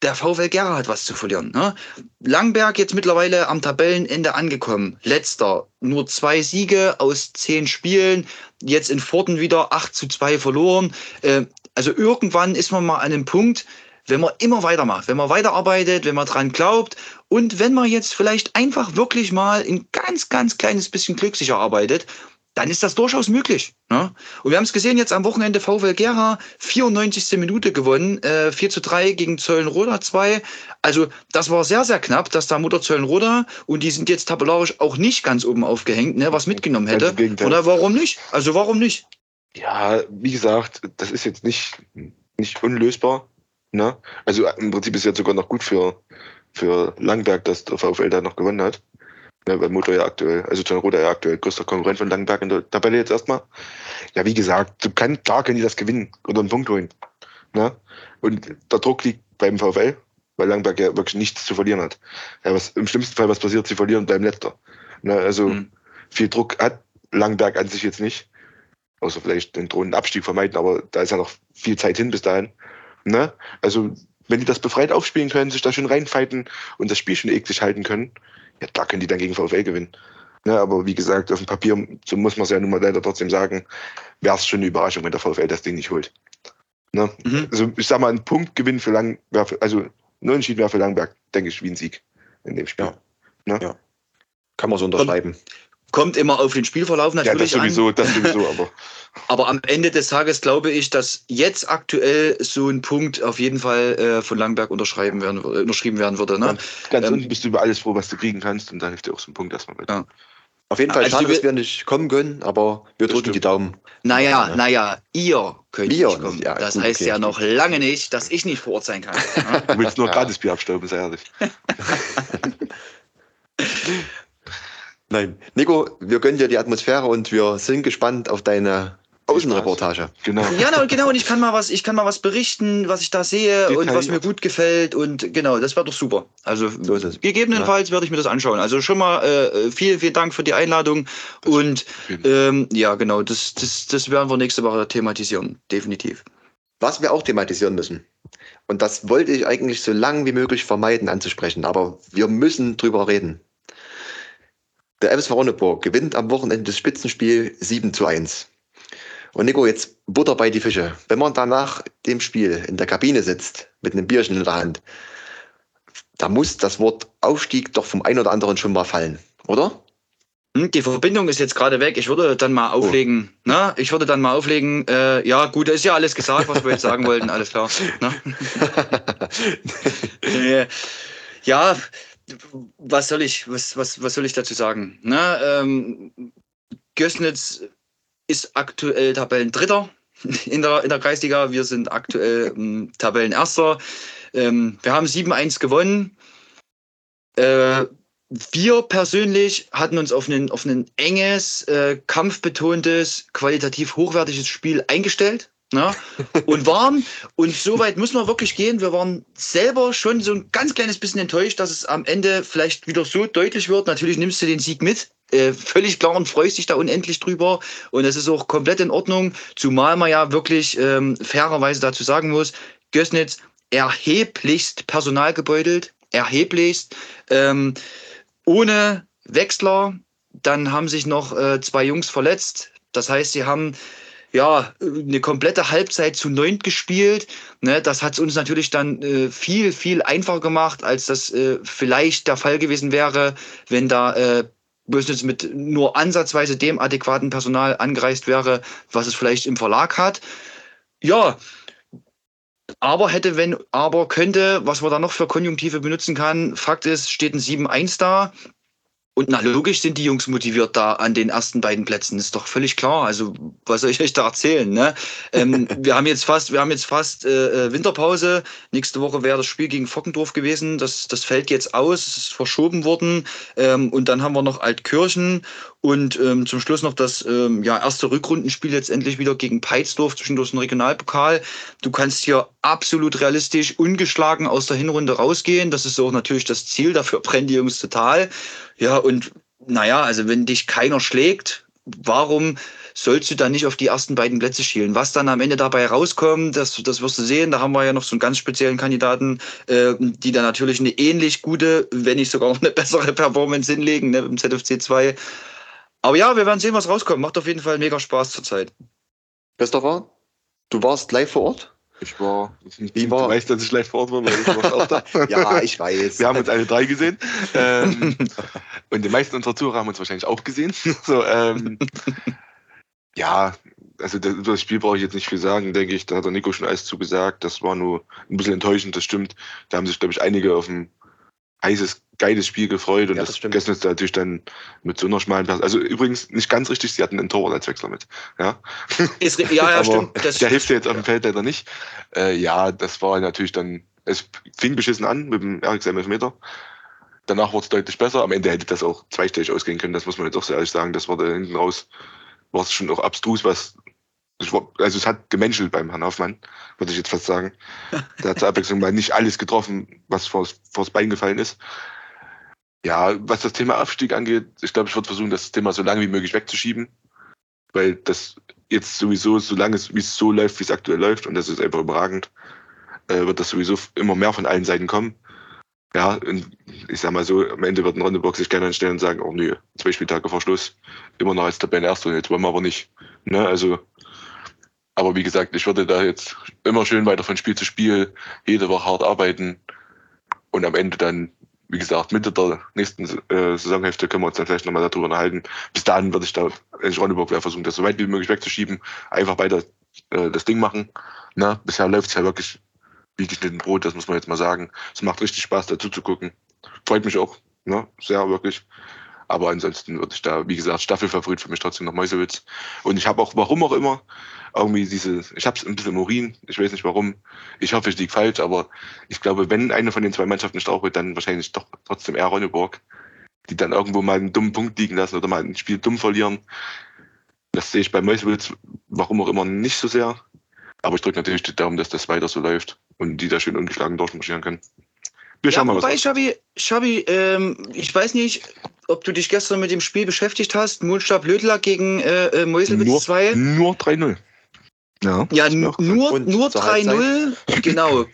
Der VfL Gera hat was zu verlieren. Ne? Langberg jetzt mittlerweile am Tabellenende angekommen. Letzter. Nur zwei Siege aus zehn Spielen. Jetzt in Forten wieder 8 zu 2 verloren. Äh, also irgendwann ist man mal an einem Punkt, wenn man immer weitermacht, wenn man weiterarbeitet, wenn man dran glaubt und wenn man jetzt vielleicht einfach wirklich mal ein ganz, ganz kleines bisschen Glück sich erarbeitet, dann ist das durchaus möglich. Ne? Und wir haben es gesehen jetzt am Wochenende VfL Gera, 94. Minute gewonnen, äh, 4 zu 3 gegen Zöllenroda 2. Also das war sehr, sehr knapp, dass da Mutter Zöllenroda und die sind jetzt tabellarisch auch nicht ganz oben aufgehängt, ne, was mitgenommen hätte. Oder warum nicht? Also warum nicht? Ja, wie gesagt, das ist jetzt nicht, nicht unlösbar. Ne? Also im Prinzip ist jetzt sogar noch gut für, für Langberg, dass der VfL da noch gewonnen hat. Ne, weil Motor ja aktuell, also John Roder ja aktuell größter Konkurrent von Langberg in der Tabelle jetzt erstmal. Ja, wie gesagt, du kann, klar können die das gewinnen oder einen Punkt holen. Ne? Und der Druck liegt beim VfL, weil Langberg ja wirklich nichts zu verlieren hat. Ja, was, Im schlimmsten Fall, was passiert, sie verlieren beim Letzter. Ne? Also Mhm. viel Druck hat Langberg an sich jetzt nicht. Außer vielleicht den drohenden Abstieg vermeiden, aber da ist ja noch viel Zeit hin bis dahin. Ne? Also, wenn die das befreit aufspielen können, sich da schön reinfighten und das Spiel schon eklig halten können, ja, da können die dann gegen VfL gewinnen. Ne? Aber wie gesagt, auf dem Papier, so muss man es ja nun mal leider trotzdem sagen, wäre es schon eine Überraschung, wenn der VfL das Ding nicht holt. Ne? Mhm. Also, ich sag mal, ein Punktgewinn für Lang, wär für, also nur entschieden wäre für Langberg, denke ich, wie ein Sieg in dem Spiel. Ja. Kann man so unterschreiben. Kommt immer auf den Spielverlauf Ja, das natürlich an. sowieso, das sowieso, [LAUGHS] aber Aber am Ende des Tages glaube ich, dass jetzt aktuell so ein Punkt auf jeden Fall äh, von Langberg unterschreiben werden, äh, unterschrieben werden würde. Ne? ganz, ganz Ähm, unten bist du über alles froh, was du kriegen kannst und dann hilft dir auch so ein Punkt erstmal weiter. Ja. Auf jeden Fall Also schade, dass wir nicht kommen können, aber wir drücken stimmt. die Daumen. Naja, Ja. naja, ihr könnt Wir, nicht kommen. ja, das gut, heißt okay. ja noch lange nicht, dass ich nicht vor Ort sein kann. [LAUGHS] ne? Du willst nur Ja. gratis Bier abstauben, sei ehrlich. [LAUGHS] Nein. Nico, wir gönnen dir die Atmosphäre und wir sind gespannt auf deine Außenreportage. Genau. ja, und genau, und ich kann mal was, ich kann mal was berichten, was ich da sehe und was mir gut gefällt und genau, das wäre doch super. Also So ist es. gegebenenfalls werde ich mir das anschauen. Also schon mal äh, vielen, vielen Dank für die Einladung Das- und ähm, ja, genau, das, das, das werden wir nächste Woche thematisieren, definitiv. Was wir auch thematisieren müssen. Und das wollte ich eigentlich so lang wie möglich vermeiden anzusprechen, aber wir müssen drüber reden. Der FSV Ronneburg gewinnt am Wochenende das Spitzenspiel 7 zu 1. Und Nico, jetzt Butter bei die Fische. Wenn man danach dem Spiel in der Kabine sitzt, mit einem Bierchen in der Hand, da muss das Wort Aufstieg doch vom einen oder anderen schon mal fallen, oder? Hm, Die Verbindung ist jetzt gerade weg. Ich würde dann mal auflegen. Ne? Ich würde dann mal auflegen. Äh, ja, gut, da ist ja alles gesagt, was wir jetzt sagen wollten. Alles klar. Ne? [LAUGHS] [LAUGHS] Ja, was soll ich, was, was, was soll ich dazu sagen? Ne? Ähm, Gößnitz ist aktuell Tabellendritter [LAUGHS] in der, in der Kreisliga. Wir sind aktuell ähm, Tabellenerster. Ähm, wir haben 7-1 gewonnen. Äh, wir persönlich hatten uns auf ein, auf enges, äh, kampfbetontes, qualitativ hochwertiges Spiel eingestellt. Ne? Und waren, und so weit muss man wirklich gehen, wir waren selber schon so ein ganz kleines bisschen enttäuscht, dass es am Ende vielleicht wieder so deutlich wird. Natürlich nimmst du den Sieg mit, äh, völlig klar und freust dich da unendlich drüber. Und es ist auch komplett in Ordnung, zumal man ja wirklich ähm, fairerweise dazu sagen muss, Gößnitz erheblichst Personal gebeutelt, erheblichst. Ähm, ohne Wechsler. Dann haben sich noch äh, zwei Jungs verletzt. Das heißt, sie haben ja eine komplette Halbzeit zu neunt gespielt. Ne, das hat es uns natürlich dann äh, viel, viel einfacher gemacht, als das äh, vielleicht der Fall gewesen wäre, wenn da äh, Bösnitz mit nur ansatzweise dem adäquaten Personal angereist wäre, was es vielleicht im Verlag hat. Ja, aber hätte, wenn, aber könnte, was man da noch für Konjunktive benutzen kann. Fakt ist, steht ein 7-1 da. Und na logisch sind die Jungs motiviert da an den ersten beiden Plätzen, ist doch völlig klar. Also was soll ich euch da erzählen? Ne? Ähm, [LAUGHS] wir haben jetzt fast, wir haben jetzt fast äh, äh, Winterpause. Nächste Woche wäre das Spiel gegen Fockendorf gewesen. Das, das fällt jetzt aus, es ist verschoben worden. Ähm, und dann haben wir noch Altkirchen und ähm, zum Schluss noch das ähm, ja, erste Rückrundenspiel letztendlich wieder gegen Peitsdorf, zwischendurch ein Regionalpokal. Du kannst hier absolut realistisch ungeschlagen aus der Hinrunde rausgehen. Das ist auch natürlich das Ziel. Dafür [LAUGHS] brennen die Jungs total. Ja, und naja, also wenn dich keiner schlägt, warum sollst du dann nicht auf die ersten beiden Plätze schielen? Was dann am Ende dabei rauskommt, das, das wirst du sehen. Da haben wir ja noch so einen ganz speziellen Kandidaten, äh, die da natürlich eine ähnlich gute, wenn nicht sogar noch eine [LAUGHS] bessere Performance hinlegen ne, im ZFC 2. Aber ja, wir werden sehen, was rauskommt. Macht auf jeden Fall mega Spaß zurzeit. Christopher, du warst live vor Ort? Ich war. Wie war? Du weißt, dass ich live vor Ort war, weil ich war auch da. [LAUGHS] ja, ich weiß. Wir haben uns alle drei gesehen. Ähm, [LAUGHS] und die meisten unserer Zuhörer haben uns wahrscheinlich auch gesehen. [LAUGHS] so, ähm, ja, also das, über das Spiel brauche ich jetzt nicht viel sagen, denke ich. Da hat der Nico schon alles zugesagt. Das war nur ein bisschen enttäuschend, das stimmt. Da haben sich, glaube ich, einige auf ein heißes, geiles Spiel gefreut und Ja, das, das gestern ist natürlich dann mit so einer schmalen Person. Also übrigens nicht ganz richtig, sie hatten einen Torwart als Wechsler mit. Ja, [LAUGHS] Ist, ja, ja, [LAUGHS] stimmt. Das, der hilft ja jetzt auf dem Feld leider nicht. Äh, ja, das war natürlich dann, es fing beschissen an mit dem RX Meter. Danach wurde es deutlich besser. Am Ende hätte das auch zweistellig ausgehen können. Das muss man jetzt auch sehr ehrlich sagen. Das war da hinten raus, war es schon auch abstrus, was, also es hat gemenschelt beim Herrn Hoffmann, würde ich jetzt fast sagen. [LAUGHS] Der hat zur Abwechslung mal nicht alles getroffen, was vors, vors Bein gefallen ist. Ja, was das Thema Abstieg angeht, ich glaube, ich würde versuchen, das Thema so lange wie möglich wegzuschieben. Weil das jetzt sowieso, solange es, wie es so läuft, wie es aktuell läuft, und das ist einfach überragend, äh, wird das sowieso immer mehr von allen Seiten kommen. Ja, und ich sag mal so, am Ende wird ein Rondeburg sich gerne anstellen und sagen, oh nö, zwei Spieltage vor Schluss, immer noch als Tabellenerster, jetzt wollen wir aber nicht. Ne, also, aber wie gesagt, ich würde da jetzt immer schön weiter von Spiel zu Spiel, jede Woche hart arbeiten und am Ende dann, wie gesagt, Mitte der nächsten äh, Saisonhälfte können wir uns dann vielleicht nochmal darüber unterhalten. Bis dahin würde ich da, ich Ronneburg versuchen, das so weit wie möglich wegzuschieben, einfach weiter äh, das Ding machen. Na, bisher läuft es ja wirklich wie geschnitten Brot, das muss man jetzt mal sagen. Es macht richtig Spaß, dazu zu gucken. Freut mich auch, ne? sehr wirklich. Aber ansonsten würde ich da, wie gesagt, Staffelfavorit für mich trotzdem noch Meuselwitz. Und ich habe auch, warum auch immer, irgendwie diese, ich habe es ein bisschen im Urin, ich weiß nicht warum. Ich hoffe, ich liege falsch, aber ich glaube, wenn eine von den zwei Mannschaften strauchelt, dann wahrscheinlich doch trotzdem eher Ronneburg, die dann irgendwo mal einen dummen Punkt liegen lassen oder mal ein Spiel dumm verlieren. Das sehe ich bei Meuselwitz, warum auch immer, nicht so sehr. Aber ich drücke natürlich die Daumen, dass das weiter so läuft und die da schön ungeschlagen durchmarschieren können. Wir ja, schauen mal, was wobei, Schabi, Schabi ähm, ich weiß nicht, ob du dich gestern mit dem Spiel beschäftigt hast. Mulstab Lödler gegen äh, äh, Meuselwitz nur, 2. nur 3-0. Ja, Ja, nur, nur zur 3-0. [LAUGHS] Genau.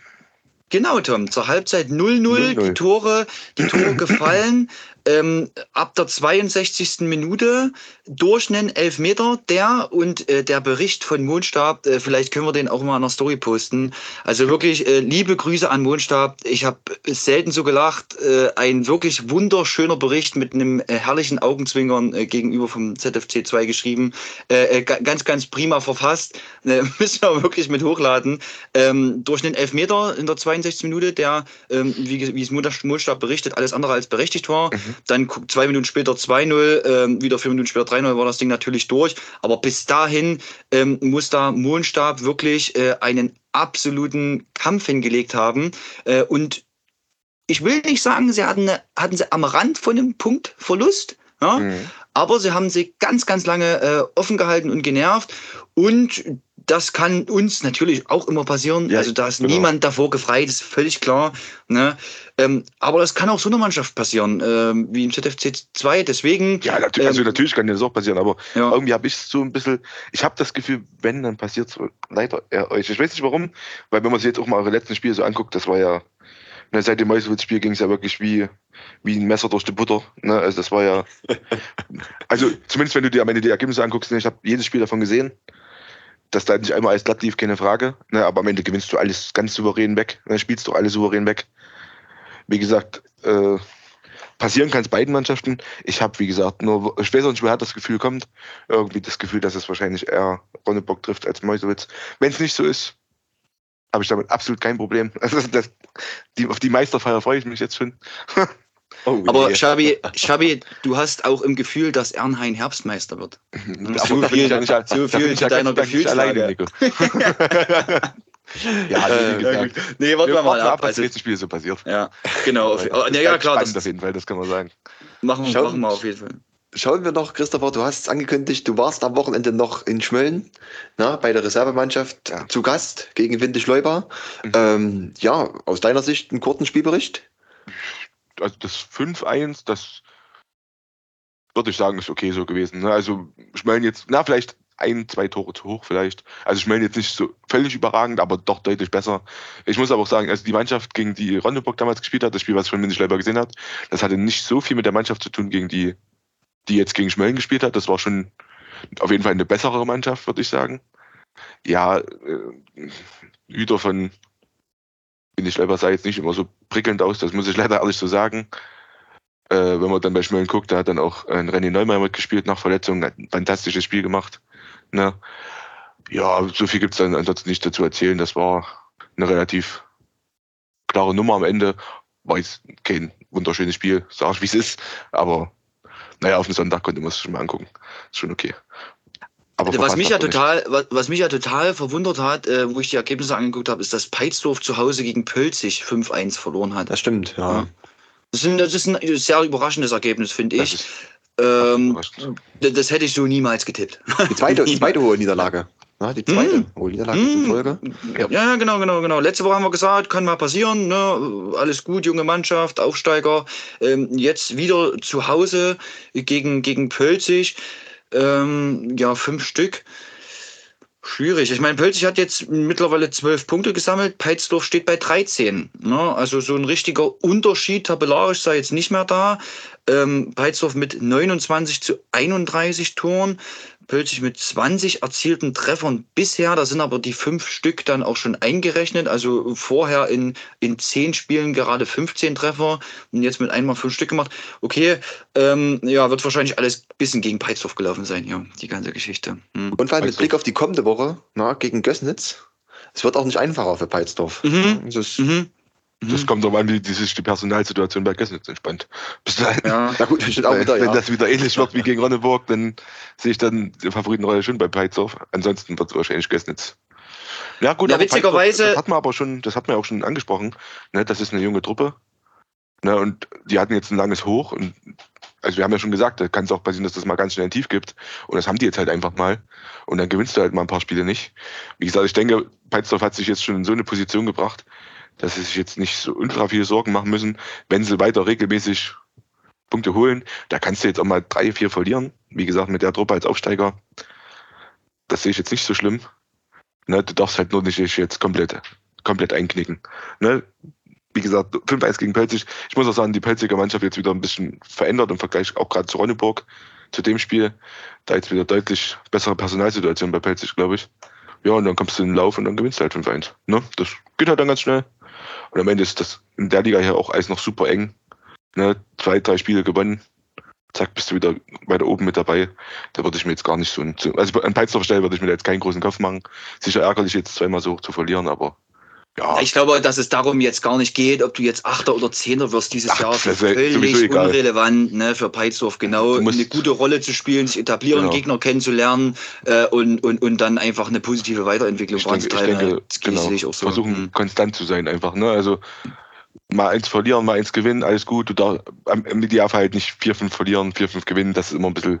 Genau, Tom. Zur Halbzeit 0-0. 0-0. Die Tore, die Tore gefallen. [LAUGHS] Ähm, ab der 62. Minute durch einen Elfmeter, der und äh, der Bericht von Mondstab, äh, vielleicht können wir den auch mal in der Story posten. Also wirklich äh, liebe Grüße an Mondstab. Ich habe selten so gelacht. Äh, ein wirklich wunderschöner Bericht mit einem äh, herrlichen Augenzwinkern äh, gegenüber vom ZFC 2 geschrieben. Ga- ganz, ganz prima verfasst. [LAUGHS] Müssen wir wirklich mit hochladen. Ähm, durch einen Elfmeter in der 62. Minute, der, ähm, wie, wie es Mondstab berichtet, alles andere als berechtigt war. Dann zwei Minuten später 2-0, ähm, wieder vier Minuten später 3-0 war das Ding natürlich durch. Aber bis dahin ähm, muss da Mondstab wirklich äh, einen absoluten Kampf hingelegt haben. Äh, und ich will nicht sagen, sie hatten, hatten sie am Rand von einem Punktverlust, ja, mhm. aber sie haben sie ganz, ganz lange äh, offen gehalten und genervt. Und das kann uns natürlich auch immer passieren. Ja, also da ist genau. niemand davor gefreit, ist völlig klar. Ne? Ähm, aber das kann auch so einer Mannschaft passieren, ähm, wie im ZFC 2. Deswegen. Ja, natürlich, also ähm, natürlich kann das auch passieren, aber ja. irgendwie habe ich so ein bisschen, ich habe das Gefühl, wenn, dann passiert es leider eher euch. Ich weiß nicht warum, weil wenn man sich jetzt auch mal eure letzten Spiele so anguckt, das war ja, ne, seit dem Meuselwitz-Spiel ging es ja wirklich wie, wie ein Messer durch die Butter. Ne? Also das war ja, [LAUGHS] also zumindest wenn du dir am Ende die Ergebnisse anguckst, ne, ich habe jedes Spiel davon gesehen dass da nicht einmal alles glatt lief, keine Frage. Ne, aber am Ende gewinnst du alles ganz souverän weg. Ne, spielst du alles souverän weg. Wie gesagt, äh, passieren kann es beiden Mannschaften. Ich habe, wie gesagt, nur, auch nicht, woher das Gefühl kommt. Irgendwie das Gefühl, dass es wahrscheinlich eher Ronnebock trifft als Meusewitz. Wenn es nicht so ist, habe ich damit absolut kein Problem. [LAUGHS] Also das, die, auf die Meisterfeier freue ich mich jetzt schon. [LAUGHS] Oh, Aber yeah. Schabi, Schabi, du hast auch im Gefühl, dass Ernhain Herbstmeister wird. So viel, ja nicht, so viel zu deiner Gefühlslage. [LAUGHS] ja, nee, ja, nee, warte mal ab, ab was also, Spiel so passiert. Ja, genau. Auf, oh, ja, ja, klar. Das, auf jeden Fall, das kann man sagen. Machen, Schauen, machen wir auf jeden Fall. Schauen wir noch, Christopher, du hast es angekündigt, du warst am Wochenende noch in Schmölln na, bei der Reservemannschaft ja. zu Gast gegen Windisch-Leuba. Mhm. Ähm, ja, aus deiner Sicht einen kurzen Spielbericht? Also das 5-1, das würde ich sagen, ist okay so gewesen. Ne? Also Schmellen jetzt, na, vielleicht ein, zwei Tore zu hoch vielleicht. Also Schmellen jetzt nicht so völlig überragend, aber doch deutlich besser. Ich muss aber auch sagen, also die Mannschaft, gegen die Ronneburg damals gespielt hat, das Spiel, was ich von Mindig Leiber gesehen hat, das hatte nicht so viel mit der Mannschaft zu tun, gegen die, die jetzt gegen Schmellen gespielt hat. Das war schon auf jeden Fall eine bessere Mannschaft, würde ich sagen. Ja, äh, Hüter von bin ich leider sah jetzt nicht immer so prickelnd aus, das muss ich leider ehrlich so sagen. Äh, wenn man dann bei Schmölln guckt, da hat dann auch ein René Neumann mitgespielt nach Verletzung, ein fantastisches Spiel gemacht. Ne? Ja, so viel gibt es dann ansonsten nicht dazu erzählen. Das war eine relativ klare Nummer am Ende. War jetzt kein wunderschönes Spiel, sag ich wie es ist, aber naja, auf dem Sonntag konnte man es schon mal angucken. Ist schon okay. Aber was mich ja total, was, was, mich ja total verwundert hat, äh, wo ich die Ergebnisse angeguckt habe, ist, dass Peitsdorf zu Hause gegen Pölzig 5-1 verloren hat. Das stimmt, ja. ja. Das, ist ein, das ist ein sehr überraschendes Ergebnis, finde ich. Ähm, das hätte ich so niemals getippt. Die zweite, [LAUGHS] zweite hohe Niederlage. Ja, die zweite mm. hohe Niederlage mm. in Folge. Ja. ja, genau, genau, genau. Letzte Woche haben wir gesagt, kann mal passieren. Ne? Alles gut, junge Mannschaft, Aufsteiger. Ähm, jetzt wieder zu Hause gegen, gegen Pölzig. Ähm, ja, fünf Stück. Schwierig. Ich meine, Pölzig hat jetzt mittlerweile zwölf Punkte gesammelt. Peitsdorf steht bei 13. Ne? Also so ein richtiger Unterschied tabellarisch sei jetzt nicht mehr da. Ähm, Peitsdorf mit 29 zu 31 Toren. Pölzig mit 20 erzielten Treffern bisher. Da sind aber die fünf Stück dann auch schon eingerechnet. Also vorher in, in zehn Spielen gerade 15 Treffer und jetzt mit einmal fünf Stück gemacht. Okay, ähm, ja, wird wahrscheinlich alles ein bisschen gegen Peitsdorf gelaufen sein, ja, die ganze Geschichte. Hm. Und vor allem mit Blick auf die kommende Woche na, gegen Gößnitz. Es wird auch nicht einfacher für Peitsdorf. Mhm. Das, mhm. Das mhm. kommt darauf an, wie sich die Personalsituation bei Gößnitz entspannt. Bis dahin. Ja, [LAUGHS] na gut, steht auch wieder, Wenn ja. das wieder ähnlich wird wie gegen Ronneburg, dann sehe ich dann die Favoritenrolle schon bei Peitzow. Ansonsten wird es wahrscheinlich Gößnitz. Ja, gut, ja, witzigerweise. Das hat man aber schon, das hat man auch schon angesprochen. Ne, das ist eine junge Truppe. Ne, und die hatten jetzt ein langes Hoch. Und, also wir haben ja schon gesagt, da kann es auch passieren, dass das mal ganz schnell ein Tief gibt. Und das haben die jetzt halt einfach mal. Und dann gewinnst du halt mal ein paar Spiele nicht. Wie gesagt, ich denke, Peitzdorf hat sich jetzt schon in so eine Position gebracht, dass sie sich jetzt nicht so ultra viele Sorgen machen müssen, wenn sie weiter regelmäßig Punkte holen. Da kannst du jetzt auch mal drei, vier verlieren. Wie gesagt, mit der Truppe als Aufsteiger. Das sehe ich jetzt nicht so schlimm. Ne, du darfst halt nur nicht jetzt komplett, komplett einknicken. Ne? Wie gesagt, 5-1 gegen Pelzig. Ich muss auch sagen, die Pelziger Mannschaft jetzt wieder ein bisschen verändert im Vergleich auch gerade zu Ronneburg, zu dem Spiel. Da jetzt wieder deutlich bessere Personalsituation bei Pelzig, glaube ich. Ja, und dann kommst du in den Lauf und dann gewinnst du halt 5-1. Ne? Das geht halt dann ganz schnell. Und am Ende ist das in der Liga hier auch alles noch super eng. Ne? Zwei, drei Spiele gewonnen. Zack, bist du wieder weiter oben mit dabei. Da würde ich mir jetzt gar nicht so, also an Peitsdorfer Stelle würde ich mir jetzt keinen großen Kopf machen. Sicher ärgerlich jetzt zweimal so zu verlieren, aber ja. Ich glaube, dass es darum jetzt gar nicht geht, ob du jetzt Achter oder Zehnter wirst dieses Ach, Jahr. Das ist völlig unrelevant ne, für Peitsdorf. Genau, eine gute Rolle zu spielen, sich etablieren, genau. Gegner kennenzulernen äh, und, und, und dann einfach eine positive Weiterentwicklung ich denke, ich denke, genau, auch so. versuchen hm. konstant zu sein einfach. Ne? Also mal eins verlieren, mal eins gewinnen, alles gut. Du darfst im Idealfall halt nicht vier, fünf verlieren, vier, fünf gewinnen, das ist immer ein bisschen,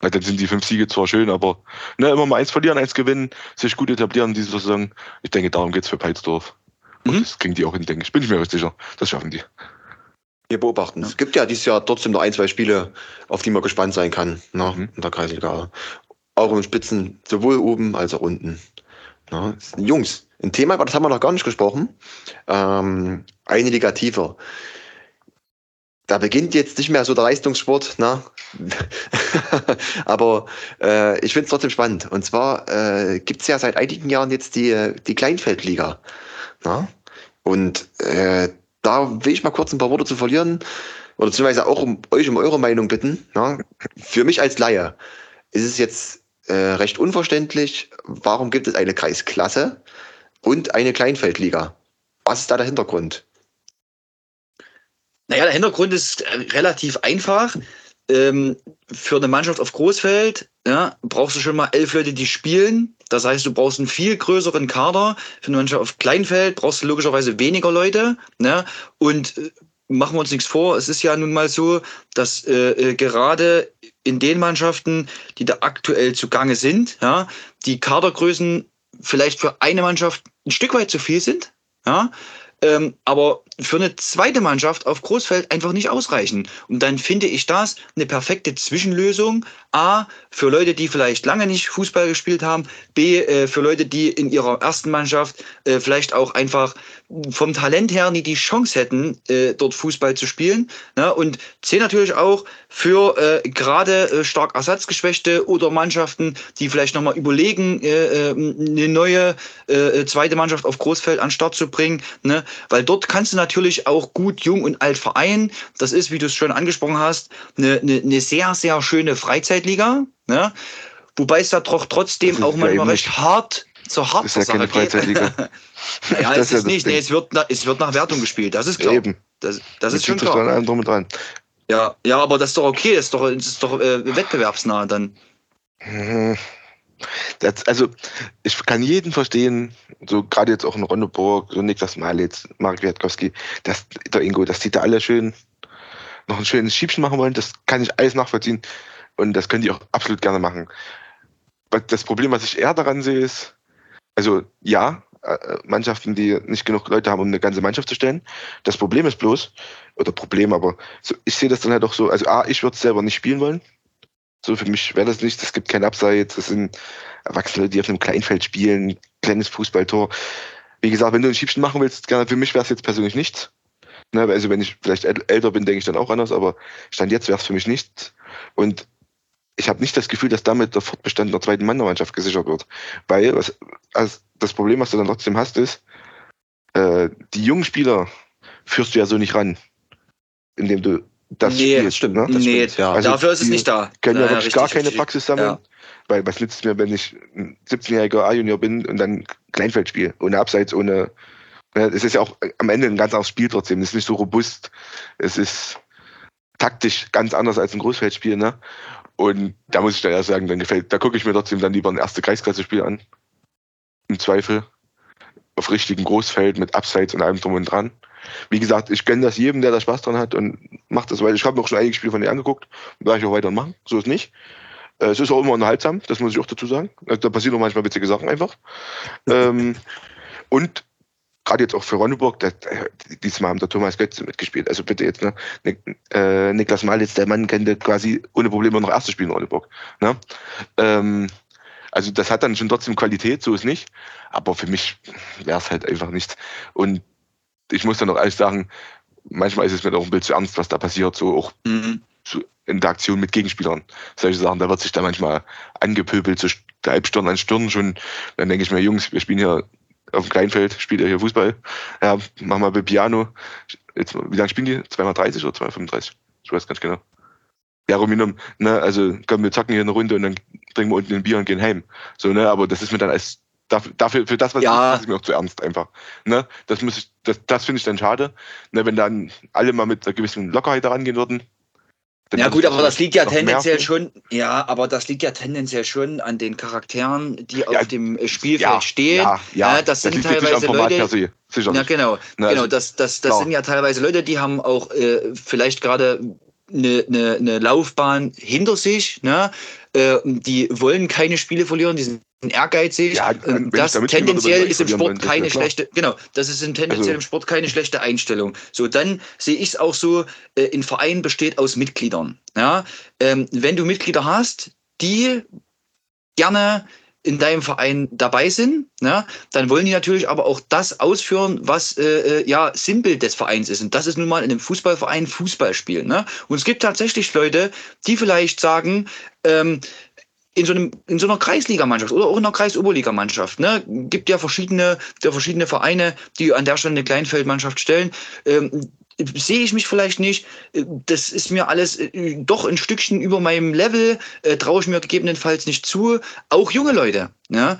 weil dann sind die fünf Siege zwar schön, aber ne, immer mal eins verlieren, eins gewinnen, sich gut etablieren in dieser Saison. Ich denke, darum geht's für Peitsdorf. Und Mhm. das kriegen die auch hin, denke ich. Bin ich mir sicher. Das schaffen die. Wir beobachten. Es gibt ja dieses Jahr trotzdem noch ein, zwei Spiele, auf die man gespannt sein kann, ne, Mhm. in der Kreisliga. Auch im Spitzen, sowohl oben als auch unten. Ne. Jungs, ein Thema, über das haben wir noch gar nicht gesprochen. Ähm, eine Liga tiefer. Da beginnt jetzt nicht mehr so der Leistungssport, ne? [LAUGHS] aber äh, ich finde es trotzdem spannend. Und zwar äh, gibt es ja seit einigen Jahren jetzt die, die Kleinfeldliga. Ne? Und äh, da will ich mal kurz ein paar Worte zu verlieren oder beziehungsweise auch um euch um eure Meinung bitten. Ne? Für mich als Laie ist es jetzt äh, recht unverständlich, warum gibt es eine Kreisklasse und eine Kleinfeldliga? Was ist da der Hintergrund? Naja, der Hintergrund ist äh, relativ einfach. Ähm, für eine Mannschaft auf Großfeld ja, brauchst du schon mal elf Leute, die spielen. Das heißt, du brauchst einen viel größeren Kader. Für eine Mannschaft auf Kleinfeld brauchst du logischerweise weniger Leute. Ne? Und äh, machen wir uns nichts vor, es ist ja nun mal so, dass äh, äh, gerade in den Mannschaften, die da aktuell zugange sind, ja, die Kadergrößen vielleicht für eine Mannschaft ein Stück weit zu viel sind. Ja, ähm, aber für eine zweite Mannschaft auf Großfeld einfach nicht ausreichen. Und dann finde ich das eine perfekte Zwischenlösung. A, für Leute, die vielleicht lange nicht Fußball gespielt haben. B, äh, für Leute, die in ihrer ersten Mannschaft äh, vielleicht auch einfach vom Talent her nie die Chance hätten, äh, dort Fußball zu spielen. Ne? Und C natürlich auch für äh, gerade äh, stark ersatzgeschwächte oder Mannschaften, die vielleicht nochmal überlegen, äh, äh, eine neue zweite Mannschaft auf Großfeld an Start zu bringen. Ne? Weil dort kannst du natürlich auch gut jung und alt vereinen. Das ist, wie du es schon angesprochen hast, eine, eine, eine sehr, sehr schöne Freizeitliga. Ne? Wobei es da doch Das trotzdem auch ja manchmal eben recht hart zur hart ist ja keine Freizeitliga. naja, [LAUGHS] Das es ist ja ist das nicht. Nee, es, wird nach, es wird nach Wertung gespielt. Das ist klar. Eben. Das, das ist schon klar. allem drum und dran. Ja, ja, aber das ist doch okay. Das ist doch, das ist doch äh, wettbewerbsnah dann. Mhm. Das, also, ich kann jeden verstehen, so gerade jetzt auch in Ronneburg, so Niklas Malitz, Marek Wiatkowski, dass der Ingo, dass die da alle schön noch ein schönes Schiebchen machen wollen, das kann ich alles nachvollziehen und das können die auch absolut gerne machen. Das Problem, was ich eher daran sehe, ist, also ja, äh, Mannschaften, die nicht genug Leute haben, um eine ganze Mannschaft zu stellen. Das Problem ist bloß, oder Problem, aber so, ich sehe das dann halt auch so, also A, ich würde es selber nicht spielen wollen. So, für mich wäre das nichts, es gibt kein Abseits, das sind Erwachsene, die auf einem Kleinfeld spielen, kleines Fußballtor. Wie gesagt, wenn du ein Schiebchen machen willst, gerne, für mich wäre es jetzt persönlich nichts. Ne, also wenn ich vielleicht äl- älter bin, denke ich dann auch anders, aber Stand jetzt wäre es für mich nichts. Und ich habe nicht das Gefühl, dass damit der Fortbestand der zweiten Mannmannschaft gesichert wird. Weil was, also das Problem, was du dann trotzdem hast, ist, äh, die jungen Spieler führst du ja so nicht ran, indem du das Nee, spielst. stimmt, ne? das nee, stimmt, ja. Also dafür ist es nicht da. können ja, Ja, wirklich gar keine richtig. Praxis sammeln. Ja. Weil was nützt mir, wenn ich ein 17-jähriger A-Junior bin und dann Kleinfeld spiele, ohne Abseits, ohne. Ne, es ist ja auch am Ende ein ganz anderes Spiel trotzdem. Es ist nicht so robust. Es ist taktisch ganz anders als ein Großfeldspiel, ne? Und da muss ich dann ja sagen, dann gefällt, da gucke ich mir trotzdem dann lieber ein erste Kreisklasse-Spiel an. Im Zweifel. Auf richtigem Großfeld mit Abseits und allem drum und dran. Wie gesagt, ich gönne das jedem, der da Spaß dran hat und macht das weiter. Ich habe mir auch schon einige Spiele von dir angeguckt. Werde ich auch weiter machen. So ist nicht. Äh, Es ist auch immer unterhaltsam, das muss ich auch dazu sagen. Da passieren auch manchmal witzige Sachen einfach. [LAUGHS] ähm, und gerade jetzt auch für Ronneburg, da, diesmal haben der Thomas Götze mitgespielt. Also bitte jetzt, ne? Äh, Niklas Malitz, der Mann könnte quasi ohne Probleme noch erste spielen in Ronneburg. Ne? Ähm, also das hat dann schon trotzdem Qualität, so ist nicht. Aber für mich wäre es halt einfach nichts. Und ich muss dann auch ehrlich sagen, manchmal ist es mir auch ein bisschen zu ernst, was da passiert, so auch Mhm. so Interaktion mit Gegenspielern. Solche Sachen, da wird sich da manchmal angepöbelt, so der Halbstirn an Stirn schon. Dann denke ich mir, Jungs, wir spielen hier auf dem Kleinfeld, spielt ihr hier Fußball? Ja, mach mal bei Piano. Jetzt, wie lange spielen die? 2x30 oder 2x35? Ich weiß ganz genau. Ja, Rominum, ne, also komm, wir zocken hier eine Runde und dann trinken wir unten ein Bier und gehen heim. So, ne, aber das ist mir dann als dafür, für das, was Ja. ich, das ist mir auch zu ernst einfach. Ne? Das muss ich, das, das finde ich dann schade. Ne, wenn dann alle mal mit einer gewissen Lockerheit da rangehen würden. Ja gut, aber das liegt ja tendenziell schon, ja, aber das liegt ja tendenziell schon an den Charakteren, die Ja, auf dem äh, Spielfeld ja, stehen. Ja, ja, Ja, das sind nicht am teilweise Leute- sicher Ja, genau. Na, genau, also, das, das, das klar. sind ja teilweise Leute, die haben auch äh, vielleicht gerade eine, eine, eine Laufbahn hinter sich, ne? Äh, die wollen keine Spiele verlieren, die sind ehrgeizig. Ja, Ähm, das tendenziell ist im Sport keine ja schlechte, genau, das ist tendenziell Also- im Sport keine schlechte Einstellung. So, dann sehe ich es auch so, äh, ein Verein besteht aus Mitgliedern. Ja? Ähm, wenn du Mitglieder hast, die gerne in deinem Verein dabei sind, ne, dann wollen die natürlich aber auch das ausführen, was äh, äh, ja Sinnbild des Vereins ist. Und das ist nun mal in einem Fußballverein Fußball spielen. Ne? Und es gibt tatsächlich Leute, die vielleicht sagen, ähm, in so, einem, in so einer Kreisligamannschaft oder auch in einer Kreisoberligamannschaft, ne, gibt ja verschiedene, ja verschiedene Vereine, die an der Stelle eine Kleinfeldmannschaft stellen. Ähm, sehe ich mich vielleicht nicht. Äh, Das ist mir alles äh, doch ein Stückchen über meinem Level, äh, traue ich mir gegebenenfalls nicht zu. Auch junge Leute. Ja?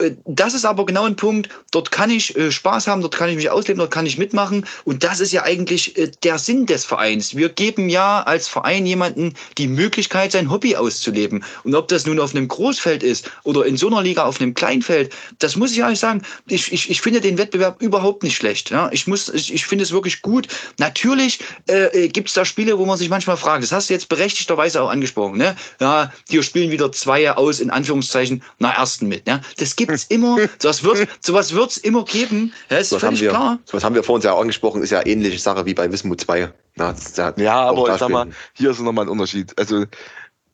Äh, Das ist aber genau ein Punkt, dort kann ich äh, Spaß haben, dort kann ich mich ausleben, dort kann ich mitmachen. Und das ist ja eigentlich äh, der Sinn des Vereins. Wir geben ja als Verein jemanden die Möglichkeit, sein Hobby auszuleben. Und ob das nun auf einem Großfeld ist oder in so einer Liga auf einem Kleinfeld, das muss ich ehrlich sagen, ich, ich, ich finde den Wettbewerb überhaupt nicht schlecht. Ja? Ich, muss, ich, ich finde es wirklich gut. Natürlich äh, gibt es da Spiele, wo man sich manchmal fragt, das hast du jetzt berechtigterweise auch angesprochen, ne? Ja, hier spielen wieder zwei aus, in Anführungszeichen, na ersten mit. Ne? Das gibt es immer, [LAUGHS] sowas wird sowas wird's immer geben. Ja, ist Was haben, völlig wir, klar. was haben wir vorhin ja auch angesprochen, ist ja ähnliche Sache wie bei Wismut 2. Na, ja, Ja, aber ich sag mal, hier ist nochmal ein Unterschied. Also,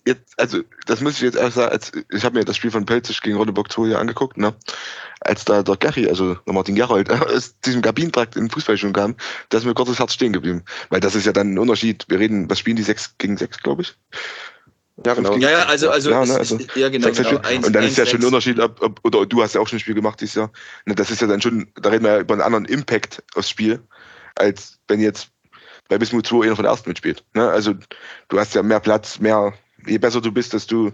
jetzt, also, das muss ich jetzt ehrlich sagen, als, ich habe mir das Spiel von Pelzig gegen Rodeburg 2 hier angeguckt, ne? Als da der Gary, also der Martin Gerold, [LAUGHS] aus diesem Kabinentrakt im Fußball schon kam, da ist mir kurz das Herz stehen geblieben. Weil das ist ja dann ein Unterschied. Wir reden, was spielen die 6 gegen 6, glaube ich? Ja, genau. Ja, ja, also, also, Ja, ne, ist- also ja, genau, genau. Spiel. Eins- und dann ist ja schon ein. Unterschied, ob, ob, oder du hast ja auch schon ein Spiel gemacht dieses Jahr. Ne, das ist ja dann schon, da reden wir ja über einen anderen Impact aufs Spiel, als wenn jetzt bei Bismut 2 einer von der ersten mitspielt. Ne? Also du hast ja mehr Platz, mehr, je besser du bist, desto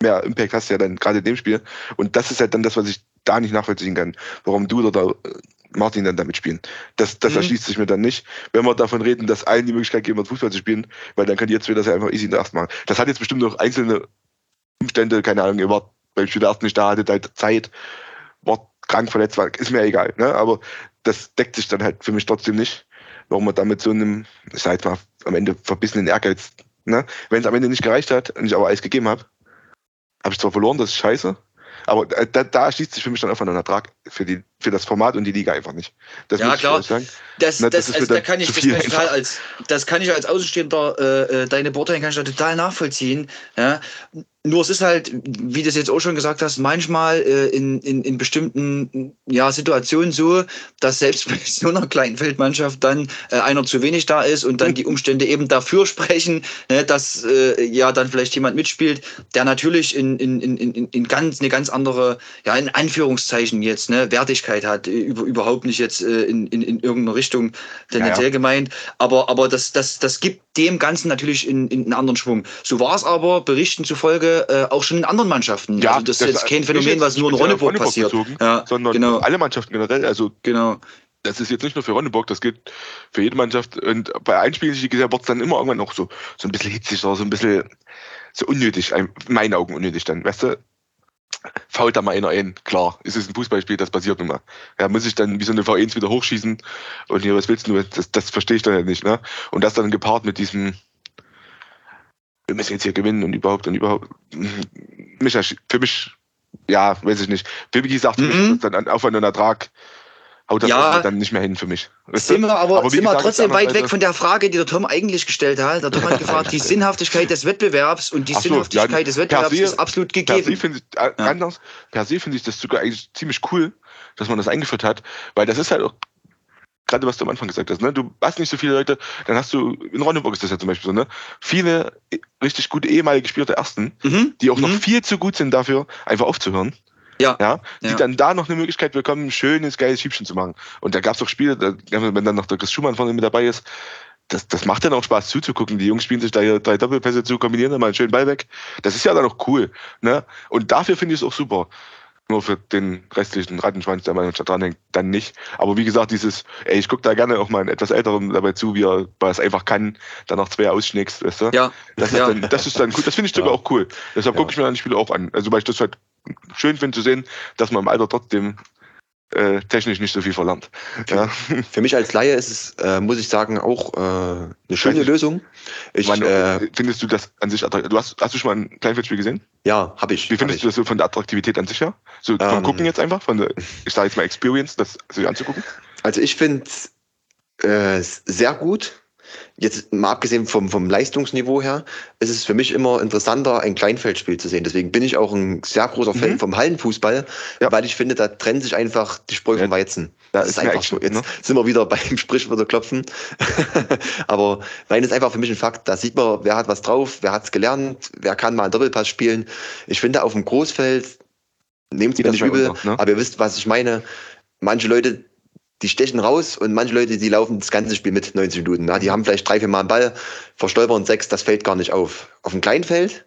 mehr Impact hast du ja dann gerade in dem Spiel. Und das ist halt dann das, was ich da nicht nachvollziehen kann, warum du oder der äh, Martin dann damit spielen. Das, das Mhm. erschließt sich mir dann nicht, wenn wir davon reden, dass allen die Möglichkeit geben wird, Fußball zu spielen, weil dann könnt ihr zwei das ja einfach easy in der ersten machen. Das hat jetzt bestimmt noch einzelne Umstände, keine Ahnung, ihr wart beim Spiel der ersten nicht da, hattet halt Zeit, wart krank, verletzt, war, ist mir egal, ne? aber das deckt sich dann halt für mich trotzdem nicht, warum man da mit so einem, ich sag jetzt mal, am Ende verbissenen Ehrgeiz, ne? wenn es am Ende nicht gereicht hat und ich aber alles gegeben habe, habe ich zwar verloren, das ist scheiße, aber da, da, da schließt sich für mich dann einfach ein Ertrag für, die, für das Format und die Liga einfach nicht. Das Ja, ich klar. ehrlich sagen. Das, Na, das, das also, da kann ich, das kann ich total als, das kann ich als Außenstehender, äh, äh, deine Beurteilung kann ich da total nachvollziehen. Ja? Nur es ist halt, wie du es jetzt auch schon gesagt hast, manchmal äh, in, in, in bestimmten ja, Situationen so, dass selbst [LAUGHS] bei so einer kleinen Feldmannschaft dann äh, einer zu wenig da ist und dann die Umstände eben dafür [LAUGHS] sprechen, ne, dass äh, ja dann vielleicht jemand mitspielt, der natürlich in, in, in, in, in ganz eine ganz andere, ja in Anführungszeichen jetzt, ne, Wertigkeit hat, äh, über, überhaupt nicht jetzt äh, in, in, in irgendeiner Richtung tendenziell Ja, gemeint, aber, aber das, das, das gibt dem Ganzen natürlich in, in einen anderen Schwung. So war es aber Berichten zufolge äh, auch schon in anderen Mannschaften. Ja, also das ist jetzt kein Phänomen, jetzt was nur in Ronneburg passiert. bezogen, Ja, sondern genau. alle Mannschaften generell. Also Genau. das ist jetzt nicht nur für Ronneburg, das gilt für jede Mannschaft. Und bei habe, wird es dann immer irgendwann auch so, so ein bisschen hitzig oder so ein bisschen so unnötig, in meinen Augen unnötig dann. Weißt du, fault da mal einer ein, klar, es ist ein Fußballspiel, das passiert nun mal. Ja, muss ich dann wie so eine V1 wieder hochschießen und hier, was willst du, das, das verstehe ich dann halt nicht, ne? Und das dann gepaart mit diesem, wir müssen jetzt hier gewinnen und überhaupt und überhaupt, mich, für mich, ja, weiß ich nicht. Für mich gesagt, für mich Mhm. ist das dann Aufwand und Ertrag, haut das Ja. irgendwie dann nicht mehr hin für mich. Sind wir aber, Aber sind wir trotzdem weit weg von der Frage, die der Tom eigentlich gestellt hat. Der Tom hat [LAUGHS] gefragt, die Sinnhaftigkeit des Wettbewerbs und die so, Sinnhaftigkeit ja, des Wettbewerbs se- ist absolut Per se gegeben. finde ich, äh, anders, per se finde ich das sogar eigentlich ziemlich cool, dass man das eingeführt hat, weil das ist halt auch, gerade was du am Anfang gesagt hast, ne? du hast nicht so viele Leute, dann hast du, in Ronneburg ist das ja zum Beispiel so, ne? viele eh- richtig gute ehemalige Spieler der Ersten, Mhm. die auch noch Mhm. viel zu gut sind dafür, einfach aufzuhören. Ja. Ja, die Ja. dann da noch eine Möglichkeit bekommen, ein schönes, geiles Schiebchen zu machen. Und da gab es auch Spiele, da, wenn dann noch der Chris Schumann vorne mit dabei ist, das, das macht dann auch Spaß zuzugucken. Die Jungs spielen sich da hier drei Doppelpässe zu, kombinieren dann mal einen schönen Ball weg. Das ist ja dann auch cool. Ne? Und dafür finde ich es auch super. Nur für den restlichen Rattenschwanz, der mal dranhängt, dann nicht. Aber wie gesagt, dieses, ey, ich gucke da gerne auch mal einen etwas älteren dabei zu, wie er er es einfach kann, dann noch zwei ausschnickst, weißt du? Ja, Das ist, Ja. dann, das ist dann cool. Das finde ich sogar Ja. auch cool. Deshalb Ja. gucke ich mir dann die Spiele auch an. Also weil ich das halt schön finde zu sehen, dass man im Alter trotzdem äh, technisch nicht so viel verlangt. Ja. Für mich als Laie ist es, äh, muss ich sagen, auch äh, eine schöne ich- Lösung. Ich, Meine, äh, findest du das an sich attraktiv? Du hast, hast du schon mal ein Kleinfeldspiel gesehen? ja, habe ich. Wie findest ich. du das so von der Attraktivität an sich her? So vom Ähm, Gucken jetzt einfach, von der, ich sage jetzt mal Experience, das sich anzugucken? Also ich finde äh, sehr gut. Jetzt mal abgesehen vom, vom Leistungsniveau her, ist es für mich immer interessanter, ein Kleinfeldspiel zu sehen. Deswegen bin ich auch ein sehr großer Fan Mhm. vom Hallenfußball, Ja. weil ich finde, da trennen sich einfach die Spreu vom Ja, Weizen. da Das ist einfach so. Action, Jetzt ne? sind wir wieder [LAUGHS] beim Sprichwörter klopfen. [LAUGHS] Aber nein, ist einfach für mich ein Fakt. Da sieht man, wer hat was drauf, wer hat es gelernt, wer kann mal einen Doppelpass spielen. Ich finde, auf dem Großfeld, nehmt es mir nicht übel, unter, ne? aber ihr wisst, was ich meine. Manche Leute, die stechen raus und manche Leute, die laufen das ganze Spiel mit 90 Minuten. Ja, die haben vielleicht drei, vier Mal einen Ball, verstolpern sechs, das fällt gar nicht auf. Auf dem Kleinfeld,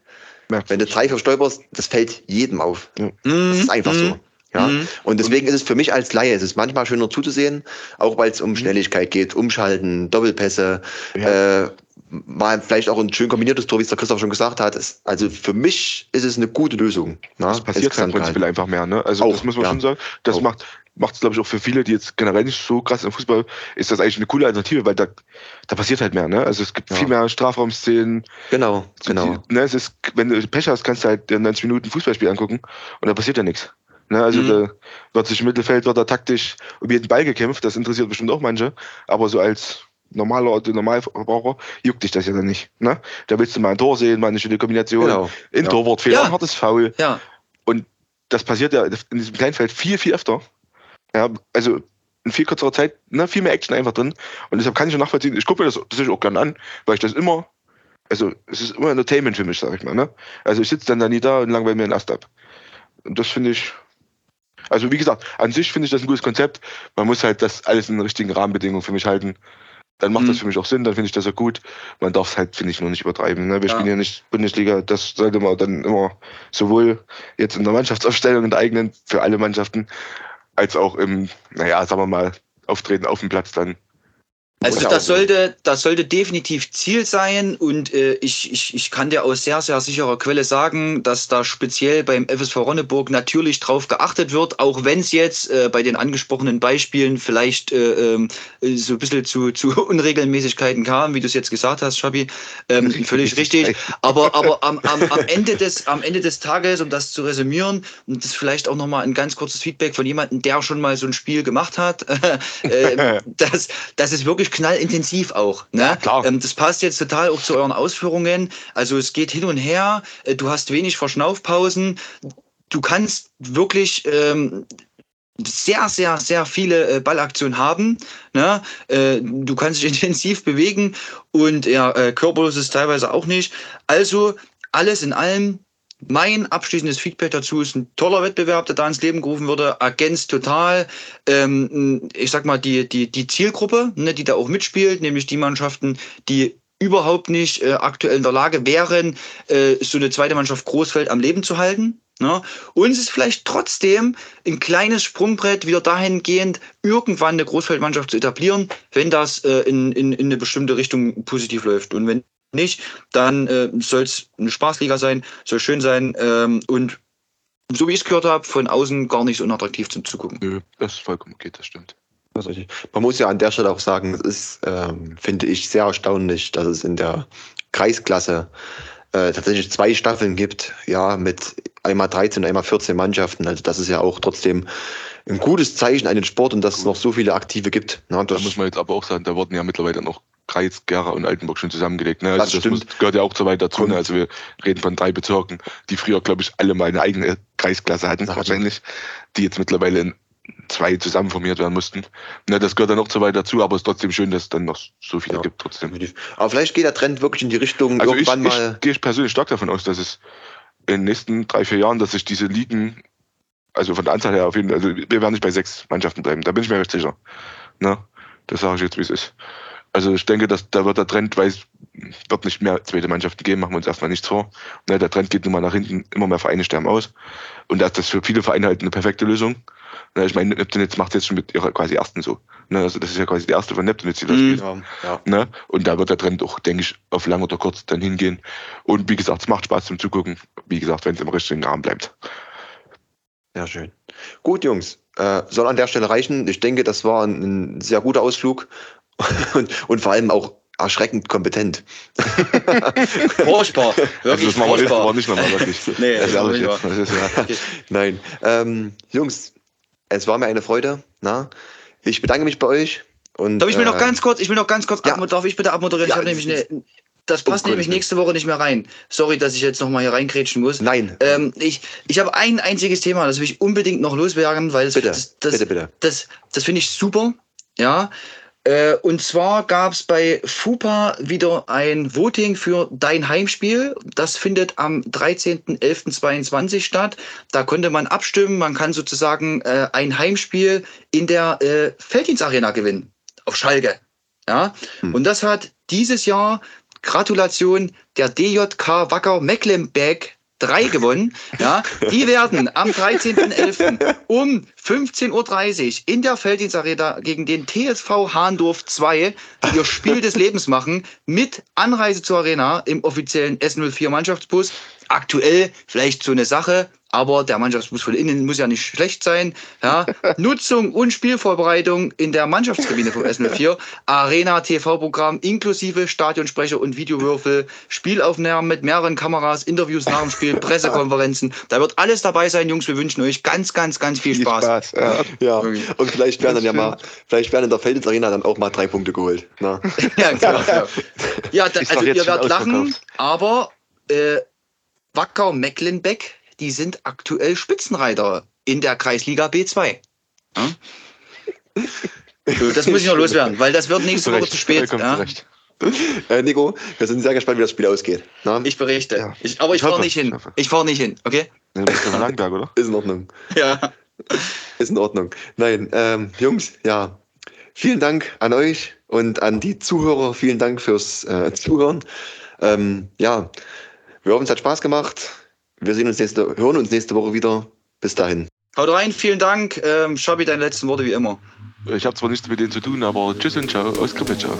Merkst wenn du drei verstolperst, das fällt jedem auf. Das ist einfach so. Ja? Mhm. Und deswegen ist es für mich als Laie, es ist manchmal schöner zuzusehen, auch weil es um Schnelligkeit geht, Umschalten, Doppelpässe, äh, mal vielleicht auch ein schön kombiniertes Tor, wie es der Christoph schon gesagt hat. Es, also für mich ist es eine gute Lösung. Na, Das passiert insgesamt prinzipiell gehalten. einfach mehr, ne? Also Auch, das muss man ja. schon sagen. Das Auch. macht macht es, glaube ich, auch für viele, die jetzt generell nicht so krass im Fußball, ist das eigentlich eine coole Alternative, weil da, da passiert halt mehr, ne? Also es gibt Ja. viel mehr Strafraumszenen. Genau, genau. Die, ne, es ist, wenn du Pech hast, kannst du halt dir 90 Minuten Fußballspiel angucken und da passiert ja nichts. Ne, also Mhm. da wird sich im Mittelfeld wird da taktisch um jeden Ball gekämpft, das interessiert bestimmt auch manche, aber so als normaler Otto Normalverbraucher juckt dich das ja dann nicht. Ne? Da willst du mal ein Tor sehen, mal eine schöne Kombination, Genau. ein Ja. Torwartfehler, Ja. hartes Foul. Ja, Das passiert ja in diesem Kleinfeld viel, viel öfter. Ja, also in viel kürzerer Zeit, ne, viel mehr Action einfach drin. Und deshalb kann ich schon nachvollziehen, ich gucke mir das tatsächlich auch gerne an, weil ich das immer, also es ist immer Entertainment für mich, sag ich mal. Ne? Also ich sitze dann da nie da und langweile mir einen Ast ab. Und das finde ich, also wie gesagt, an sich finde ich das ein gutes Konzept. Man muss halt das alles in den richtigen Rahmenbedingungen für mich halten. Dann macht Mhm. das für mich auch Sinn, dann finde ich das ja gut. Man darf es halt, finde ich, nur nicht übertreiben. Ne? Wir Ja. spielen ja nicht Bundesliga, das sollte man dann immer sowohl jetzt in der Mannschaftsaufstellung in der eigenen für alle Mannschaften, als auch im, naja, sagen wir mal, Auftreten auf dem Platz dann. Also das sollte, das sollte definitiv Ziel sein und äh, ich, ich, ich kann dir aus sehr, sehr sicherer Quelle sagen, dass da speziell beim FSV Ronneburg natürlich drauf geachtet wird, auch wenn es jetzt äh, bei den angesprochenen Beispielen vielleicht äh, ähm, äh, so ein bisschen zu, zu [LAUGHS] Unregelmäßigkeiten kam, wie du es jetzt gesagt hast, Schabi. Ähm, [LAUGHS] völlig richtig. Aber, aber am, am, am, Ende des, am Ende des Tages, um das zu resümieren, und das vielleicht auch nochmal ein ganz kurzes Feedback von jemandem, der schon mal so ein Spiel gemacht hat, [LAUGHS] äh, das, das ist wirklich knallintensiv auch. Ne? klar. Ähm, das passt jetzt total auch zu euren Ausführungen. Also es geht hin und her, äh, du hast wenig Verschnaufpausen, du kannst wirklich ähm, sehr, sehr, sehr viele äh, Ballaktionen haben. Ne? Äh, du kannst dich [LAUGHS] intensiv bewegen und ja, äh, körperlos ist teilweise auch nicht. Also alles in allem, mein abschließendes Feedback dazu ist ein toller Wettbewerb, der da ins Leben gerufen wurde, ergänzt total, ähm, ich sag mal, die, die, die Zielgruppe, ne, die da auch mitspielt, nämlich die Mannschaften, die überhaupt nicht äh, aktuell in der Lage wären, äh, so eine zweite Mannschaft Großfeld am Leben zu halten. Ne? Und es ist vielleicht trotzdem ein kleines Sprungbrett wieder dahingehend, irgendwann eine Großfeldmannschaft zu etablieren, wenn das äh, in, in, in eine bestimmte Richtung positiv läuft. Und wenn nicht, dann äh, soll es eine Spaßliga sein, soll schön sein ähm, und so wie ich es gehört habe, von außen gar nicht so unattraktiv zum Zugucken. Nö, das ist vollkommen okay, das stimmt. Das. Man muss ja an der Stelle auch sagen, es ist, ähm, finde ich, sehr erstaunlich, dass es in der Kreisklasse äh, tatsächlich zwei Staffeln gibt, ja, mit einmal 13 und einmal 14 Mannschaften. Also das ist ja auch trotzdem ein gutes Zeichen an den Sport und dass es noch so viele Aktive gibt. Na, Da das, muss man jetzt aber auch sagen, da wurden ja mittlerweile noch Kreis, Gera und Altenburg schon zusammengelegt. Ne? Also Das das, stimmt. muss, gehört ja auch zu weit dazu. Ne? Also wir reden von drei Bezirken, die früher, glaube ich, alle mal eine eigene Kreisklasse hatten, Hatten. wahrscheinlich, die jetzt mittlerweile in zwei zusammen formiert werden mussten. Ne, das gehört dann noch zu weit dazu, aber es ist trotzdem schön, dass es dann noch so viele Ja. gibt trotzdem. aber vielleicht geht der Trend wirklich in die Richtung, Also ich, irgendwann mal. ich gehe persönlich stark davon aus, dass es in den nächsten drei, vier Jahren, dass sich diese Ligen, also von der Anzahl her auf jeden Fall, also wir werden nicht bei sechs Mannschaften bleiben, da bin ich mir recht sicher. Ne? Das sage ich jetzt, wie es ist. Also ich denke, dass da wird der Trend, weil es wird nicht mehr zweite Mannschaften geben, machen wir uns erstmal nichts vor. Ne, der Trend geht nun mal nach hinten, immer mehr Vereine sterben aus. Und da ist das für viele Vereine halt eine perfekte Lösung. Ne, ich meine, Neptunitz macht jetzt schon mit ihrer quasi ersten so. Ne, also das ist ja quasi die erste von Neptunitz, die das Mhm. spielt. Ja, ja. Ne? Und da wird der Trend auch, denke ich, auf lang oder kurz dann hingehen. Und wie gesagt, es macht Spaß zum Zugucken. Wie gesagt, wenn es im richtigen Rahmen bleibt. Ja, schön. Gut, Jungs. Äh, soll an der Stelle reichen. Ich denke, das war ein, ein sehr guter Ausflug und, und vor allem auch erschreckend kompetent. [LAUGHS] Furchtbar. Also das machen wir nächste furchtbar. Woche nicht nochmal, wirklich. [LAUGHS] Nee, das ehrlich ist jetzt. Das ist, ja. [LAUGHS] Nein. Ähm, Jungs, es war mir eine Freude. Na? Ich bedanke mich bei euch. Und, Darf ich mir noch äh, ganz kurz, ich will noch ganz kurz, ja. darf ich bitte abmoderieren? Ja, ich habe nämlich das- eine, das Um passt nämlich Gottes nächste Woche nicht mehr rein. Sorry, dass ich jetzt noch mal hier reinkrätschen muss. Nein, Ähm, ich ich habe ein einziges Thema, das will ich unbedingt noch loswerden, weil das, bitte, das, das, bitte, bitte. das, das finde ich super. Ja. Äh, und zwar gab es bei FUPA wieder ein Voting für dein Heimspiel. Das findet am 13.11.22 statt. Da konnte man abstimmen. Man kann sozusagen äh, ein Heimspiel in der äh, Felddienstarena gewinnen. Auf Schalke. Ja. Hm. Und das hat dieses Jahr, Gratulation, der DJK Wacker Mecklenburg 3 gewonnen. Ja, die werden am 13.11. um 15.30 Uhr in der Felddienstarena gegen den TSV Hahndorf 2 ihr Spiel des Lebens machen mit Anreise zur Arena im offiziellen S04 Mannschaftsbus. Aktuell vielleicht so eine Sache, aber der Mannschaftsbus von innen muss ja nicht schlecht sein. Ja. [LAUGHS] Nutzung und Spielvorbereitung in der Mannschaftskabine vom S04, Arena TV-Programm inklusive Stadionsprecher und Videowürfel, Spielaufnahmen mit mehreren Kameras, Interviews nach dem Spiel, [LAUGHS] Pressekonferenzen. Da wird alles dabei sein, Jungs. Wir wünschen euch ganz, ganz, ganz viel Viel Spaß. Spaß. Ja. Ja, und vielleicht werden dann ja mal, vielleicht werden in der Feldins Arena dann auch mal drei Punkte geholt. Na? [LAUGHS] Ja, genau. Ja, da, also ihr werdet lachen, aber äh, Wacker Mecklenbeck, die sind aktuell Spitzenreiter in der Kreisliga B2. Ja? So, das muss ich noch loswerden, weil das wird nächste Woche zu spät. Ja? Äh, Nico, wir sind sehr gespannt, wie das Spiel ausgeht. Na? Ich berichte. Ja. Ich, aber ich, Ich fahre nicht ich hin. hoffe. Ich fahre nicht hin, okay? Ja, Du bist ja Langberg, oder? Ist in Ordnung. Ja. Ist in Ordnung. Nein, ähm, Jungs, ja. Vielen Dank an euch und an die Zuhörer. Vielen Dank fürs äh, Zuhören. Ähm, ja, wir hoffen, es hat Spaß gemacht. Wir sehen uns nächste, hören uns nächste Woche wieder. Bis dahin. Haut rein, vielen Dank. Ähm, Schabi, deine letzten Worte wie immer. Ich habe zwar nichts mit denen zu tun, aber tschüss und ciao aus Krippe, ciao.